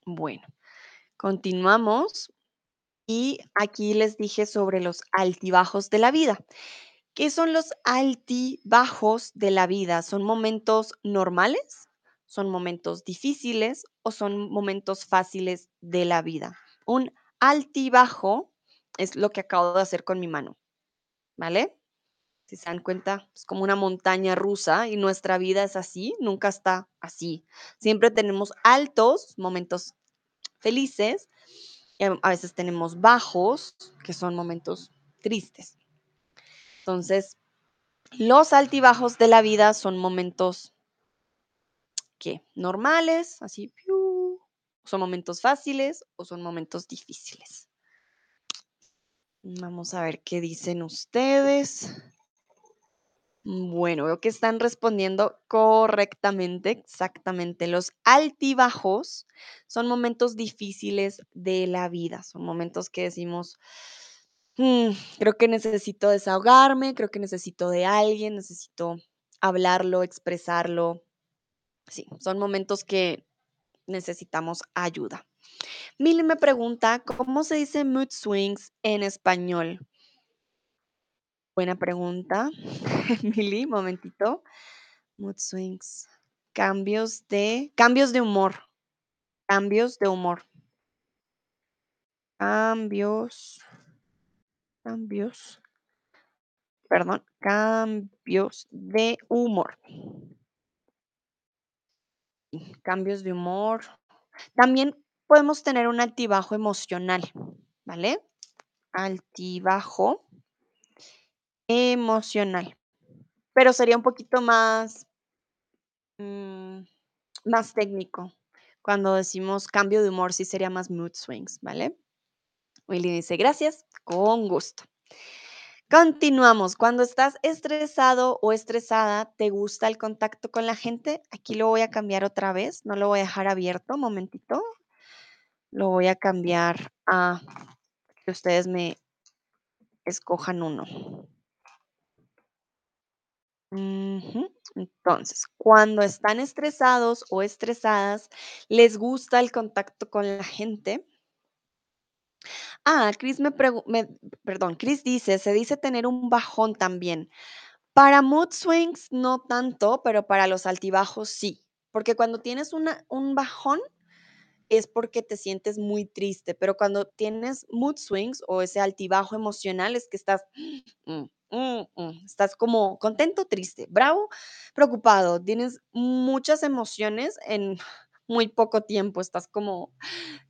Bueno, continuamos. Y aquí les dije sobre los altibajos de la vida. ¿Qué son los altibajos de la vida? ¿Son momentos normales? ¿Son momentos difíciles o son momentos fáciles de la vida? Un altibajo es lo que acabo de hacer con mi mano, ¿vale? Si se dan cuenta, es como una montaña rusa y nuestra vida es así, nunca está así. Siempre tenemos altos, momentos felices, y a veces tenemos bajos, que son momentos tristes. Entonces, los altibajos de la vida son momentos normales, así, son momentos fáciles o son momentos difíciles. Vamos a ver qué dicen ustedes. Bueno, veo que están respondiendo correctamente, exactamente. Los altibajos son momentos difíciles de la vida, son momentos que decimos, "Mm, creo que necesito desahogarme, creo que necesito de alguien, necesito hablarlo, expresarlo. Sí, son momentos que necesitamos ayuda. Mili me pregunta, ¿cómo se dice mood swings en español? Buena pregunta. Mili, momentito. Mood swings. Cambios de cambios de humor. Cambios de humor. Cambios. Cambios. Perdón, cambios de humor. Cambios de humor. También podemos tener un altibajo emocional, ¿vale? Altibajo emocional. Pero sería un poquito más, mm, más técnico. Cuando decimos cambio de humor, sí sería más mood swings, ¿vale? Willy dice, gracias, con gusto. Continuamos. Cuando estás estresado o estresada, ¿te gusta el contacto con la gente? Aquí lo voy a cambiar otra vez, no lo voy a dejar abierto, momentito. Lo voy a cambiar a que ustedes me escojan uno. Entonces, cuando están estresados o estresadas, ¿les gusta el contacto con la gente? Ah, Chris me pregu me perdón, Chris dice, se dice tener un bajón también. Para mood swings no tanto, pero para los altibajos sí, porque cuando tienes una un bajón es porque te sientes muy triste, pero cuando tienes mood swings o ese altibajo emocional es que estás, mm, mm, mm, estás como contento, triste, bravo, preocupado, tienes muchas emociones en muy poco tiempo, estás como,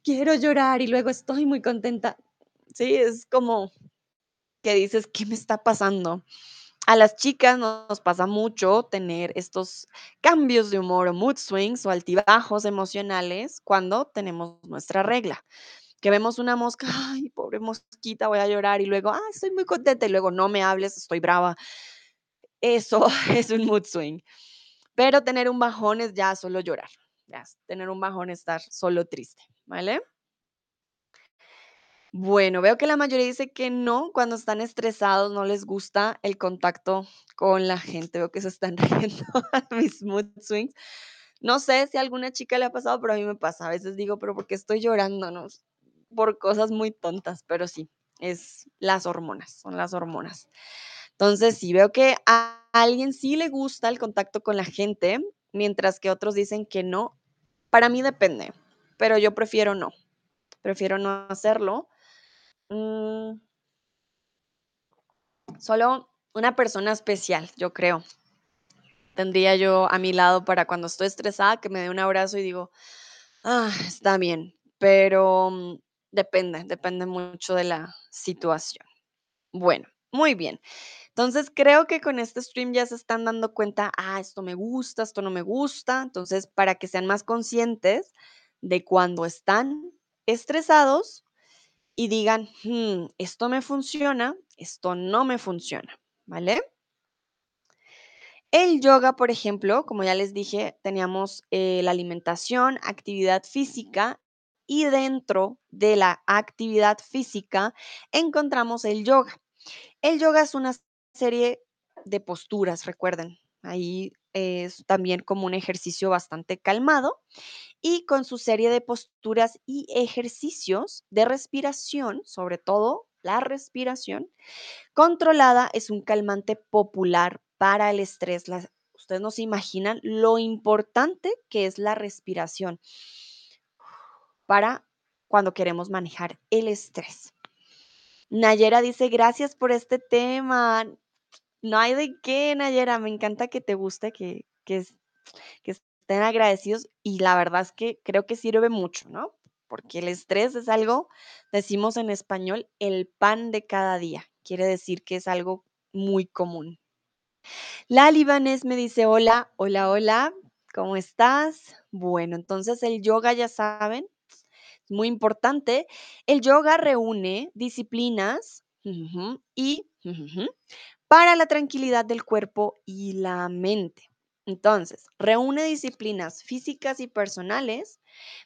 quiero llorar y luego estoy muy contenta. Sí, es como que dices, ¿qué me está pasando? A las chicas nos pasa mucho tener estos cambios de humor o mood swings o altibajos emocionales cuando tenemos nuestra regla. Que vemos una mosca, ay, pobre mosquita, voy a llorar y luego, ah, estoy muy contenta y luego no me hables, estoy brava. Eso es un mood swing. Pero tener un bajón es ya solo llorar. Tener un bajón es estar solo triste, ¿vale? Bueno, veo que la mayoría dice que no, cuando están estresados no les gusta el contacto con la gente. Veo que se están riendo a mis mood swings. No sé si a alguna chica le ha pasado, pero a mí me pasa. A veces digo, pero ¿por qué estoy llorando? No? Por cosas muy tontas, pero sí, es las hormonas, son las hormonas. Entonces, sí, veo que a alguien sí le gusta el contacto con la gente, mientras que otros dicen que no. Para mí depende, pero yo prefiero no, prefiero no hacerlo. Mm, Solo una persona especial, yo creo. Tendría yo a mi lado para cuando estoy estresada que me dé un abrazo y digo, ah, está bien, pero mm, depende, depende mucho de la situación. Bueno, muy bien. Entonces creo que con este stream ya se están dando cuenta, ah, esto me gusta, esto no me gusta. Entonces, para que sean más conscientes de cuando están estresados y digan, "Mm, esto me funciona, esto no me funciona, ¿vale? El yoga, por ejemplo, como ya les dije, teníamos eh, la alimentación, actividad física y dentro de la actividad física encontramos el yoga. El yoga es una serie de posturas, recuerden. Ahí es también como un ejercicio bastante calmado y con su serie de posturas y ejercicios de respiración, sobre todo la respiración, Controlada es un calmante popular para el estrés. Ustedes no se imaginan lo importante que es la respiración para cuando queremos manejar el estrés. Nayera dice, gracias por este tema. No hay de qué, Nayera. Me encanta que te guste, que, que, es- que estén agradecidos y la verdad es que creo que sirve mucho, ¿no? Porque el estrés es algo, decimos en español, el pan de cada día. Quiere decir que es algo muy común. La libanés me dice, hola, hola, hola, ¿cómo estás? Bueno, entonces el yoga, ya saben, es muy importante. El yoga reúne disciplinas y para la tranquilidad del cuerpo y la mente. Entonces, reúne disciplinas físicas y personales,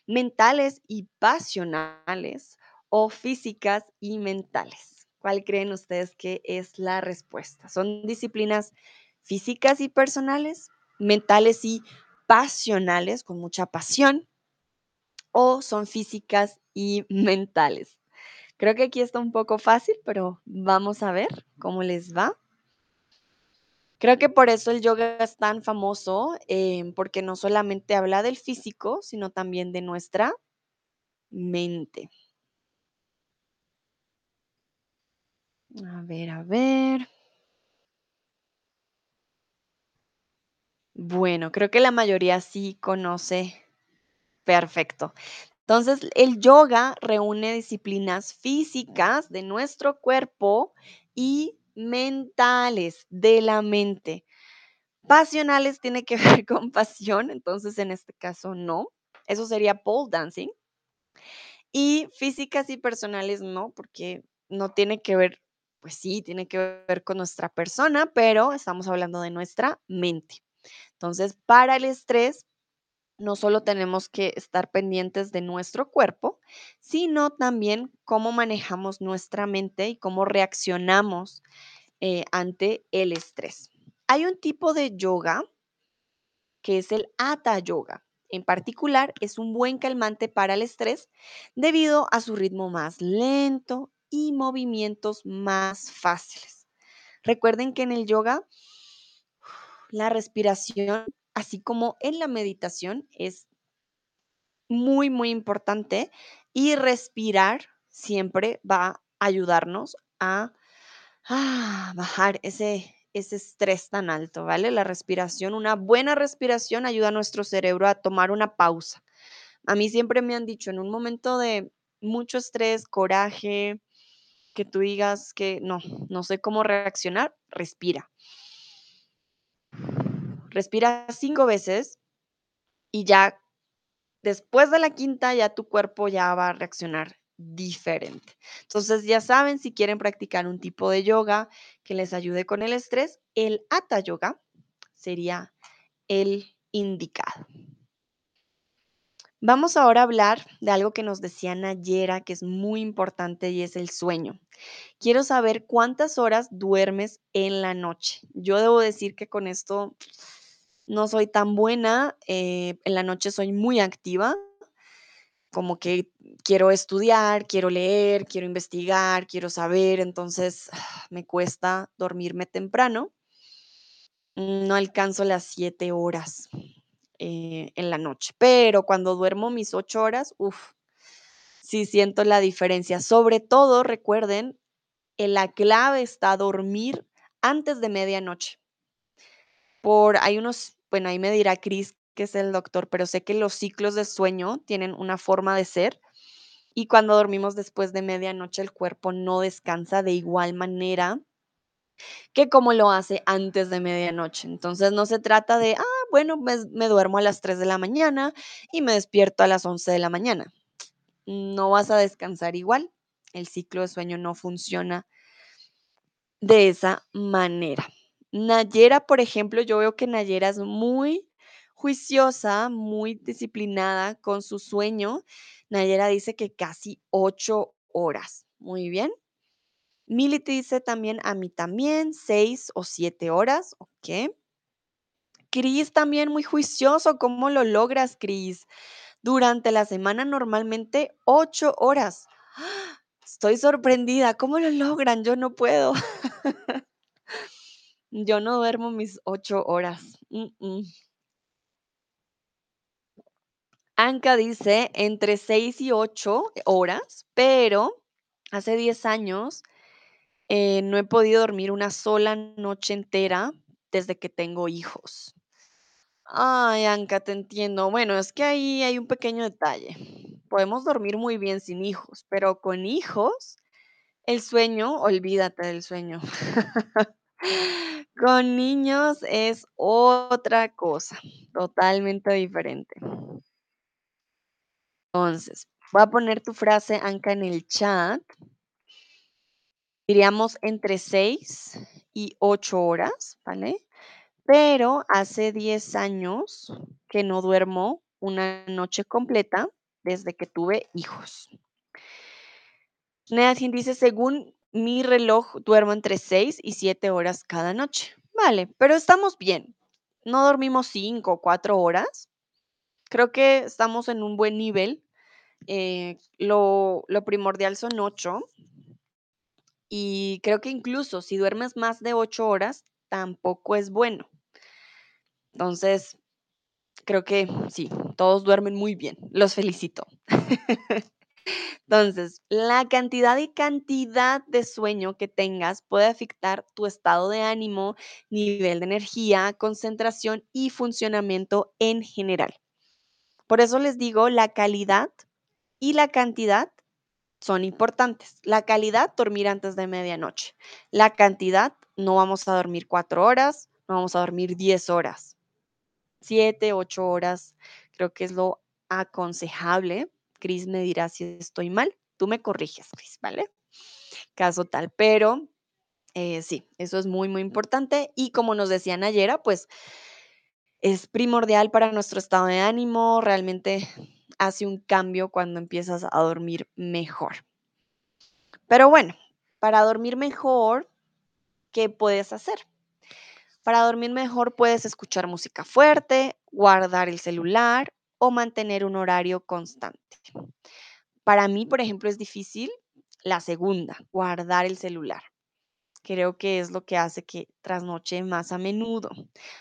mentales y pasionales o físicas y mentales. ¿Cuál creen ustedes que es la respuesta? ¿Son disciplinas físicas y personales, mentales y pasionales, con mucha pasión, o son físicas y mentales? Creo que aquí está un poco fácil, pero vamos a ver cómo les va. Creo que por eso el yoga es tan famoso, em, porque no solamente habla del físico, sino también de nuestra mente. A ver, a ver. Bueno, creo que la mayoría sí conoce perfecto. Entonces, el yoga reúne disciplinas físicas de nuestro cuerpo y mentales de la mente. Pasionales tiene que ver con pasión, entonces en este caso no. Eso sería pole dancing. Y físicas y personales no, porque no tiene que ver, pues sí, tiene que ver con nuestra persona, pero estamos hablando de nuestra mente. Entonces, para el estrés, no solo tenemos que estar pendientes de nuestro cuerpo, sino también cómo manejamos nuestra mente y cómo reaccionamos eh, ante el estrés. Hay un tipo de yoga que es el Hatha Yoga. En particular, es un buen calmante para el estrés debido a su ritmo más lento y movimientos más fáciles. Recuerden que en el yoga la respiración, así como en la meditación, es muy, muy importante y respirar siempre va a ayudarnos a, a bajar ese, ese estrés tan alto, ¿vale? La respiración, una buena respiración ayuda a nuestro cerebro a tomar una pausa. A mí siempre me han dicho, en un momento de mucho estrés, coraje, que tú digas que no, no sé cómo reaccionar, respira. Respira cinco veces y ya después de la quinta ya tu cuerpo ya va a reaccionar diferente. Entonces ya saben, si quieren practicar un tipo de yoga que les ayude con el estrés, el Hatha Yoga sería el indicado. Vamos ahora a hablar de algo que nos decía Nayera, que es muy importante y es el sueño. Quiero saber cuántas horas duermes en la noche. Yo debo decir que con esto no soy tan buena. eh, en la noche soy muy activa, como que quiero estudiar, quiero leer, quiero investigar, quiero saber, entonces me cuesta dormirme temprano. No alcanzo las siete horas eh, en la noche, pero cuando duermo mis ocho horas, uff, sí siento la diferencia. Sobre todo, recuerden, en la clave está dormir antes de medianoche. Por, hay unos, bueno, ahí me dirá Chris, que es el doctor, pero sé que los ciclos de sueño tienen una forma de ser y cuando dormimos después de medianoche el cuerpo no descansa de igual manera que como lo hace antes de medianoche. Entonces no se trata de, ah, bueno, me, me duermo a las 3 de la mañana y me despierto a las 11 de la mañana. No vas a descansar igual. El ciclo de sueño no funciona de esa manera. Nayera, por ejemplo, yo veo que Nayera es muy juiciosa, muy disciplinada con su sueño. Nayera dice que casi ocho horas. Muy bien. Mili te dice también, a mí también, seis o siete horas. Ok. Cris también muy juicioso. ¿Cómo lo logras, Cris? Durante la semana normalmente ocho horas. ¡Ah! Estoy sorprendida. ¿Cómo lo logran? Yo no puedo. Yo no duermo mis 8 horas. Anka dice entre 6 y 8 horas, pero hace 10 años eh, no he podido dormir una sola noche entera desde que tengo hijos. Ay, Anka, te entiendo. Bueno, es que ahí hay un pequeño detalle. Podemos dormir muy bien sin hijos, pero con hijos, el sueño, olvídate del sueño. Con niños es otra cosa, totalmente diferente. Entonces, voy a poner tu frase, Anka, en el chat. Diríamos entre 6 y 8 horas, ¿vale? Pero hace 10 años que no duermo una noche completa desde que tuve hijos. Neatin dice: "Según mi reloj, duermo entre 6 y 7 horas cada noche". Vale, pero estamos bien. No dormimos 5 o 4 horas. Creo que estamos en un buen nivel. Eh, lo lo primordial son 8. Y creo que incluso si duermes más de 8 horas, tampoco es bueno. Entonces, creo que sí, todos duermen muy bien. Los felicito. Entonces, la cantidad y cantidad de sueño que tengas puede afectar tu estado de ánimo, nivel de energía, concentración y funcionamiento en general. Por eso les digo, la calidad y la cantidad son importantes. La calidad, dormir antes de medianoche. La cantidad, no vamos a dormir 4 horas, no vamos a dormir 10 horas. 7, 8 horas, creo que es lo aconsejable. Cris me dirá si estoy mal. Tú me corriges, Cris, ¿vale? Caso tal, pero, eh, sí, eso es muy, muy importante. Y como nos decía Nayera, pues es primordial para nuestro estado de ánimo, realmente hace un cambio cuando empiezas a dormir mejor. Pero bueno, para dormir mejor, ¿qué puedes hacer? Para dormir mejor puedes escuchar música fuerte, guardar el celular o mantener un horario constante. Para mí, por ejemplo, es difícil la segunda, guardar el celular. Creo que es lo que hace que trasnoche más a menudo.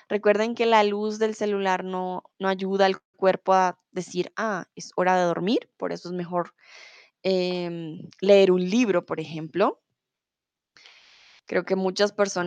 Recuerden que la luz del celular no no ayuda al cuerpo a decir: "Ah, es hora de dormir", por eso es mejor, em, leer un libro, por ejemplo. Creo que muchas personas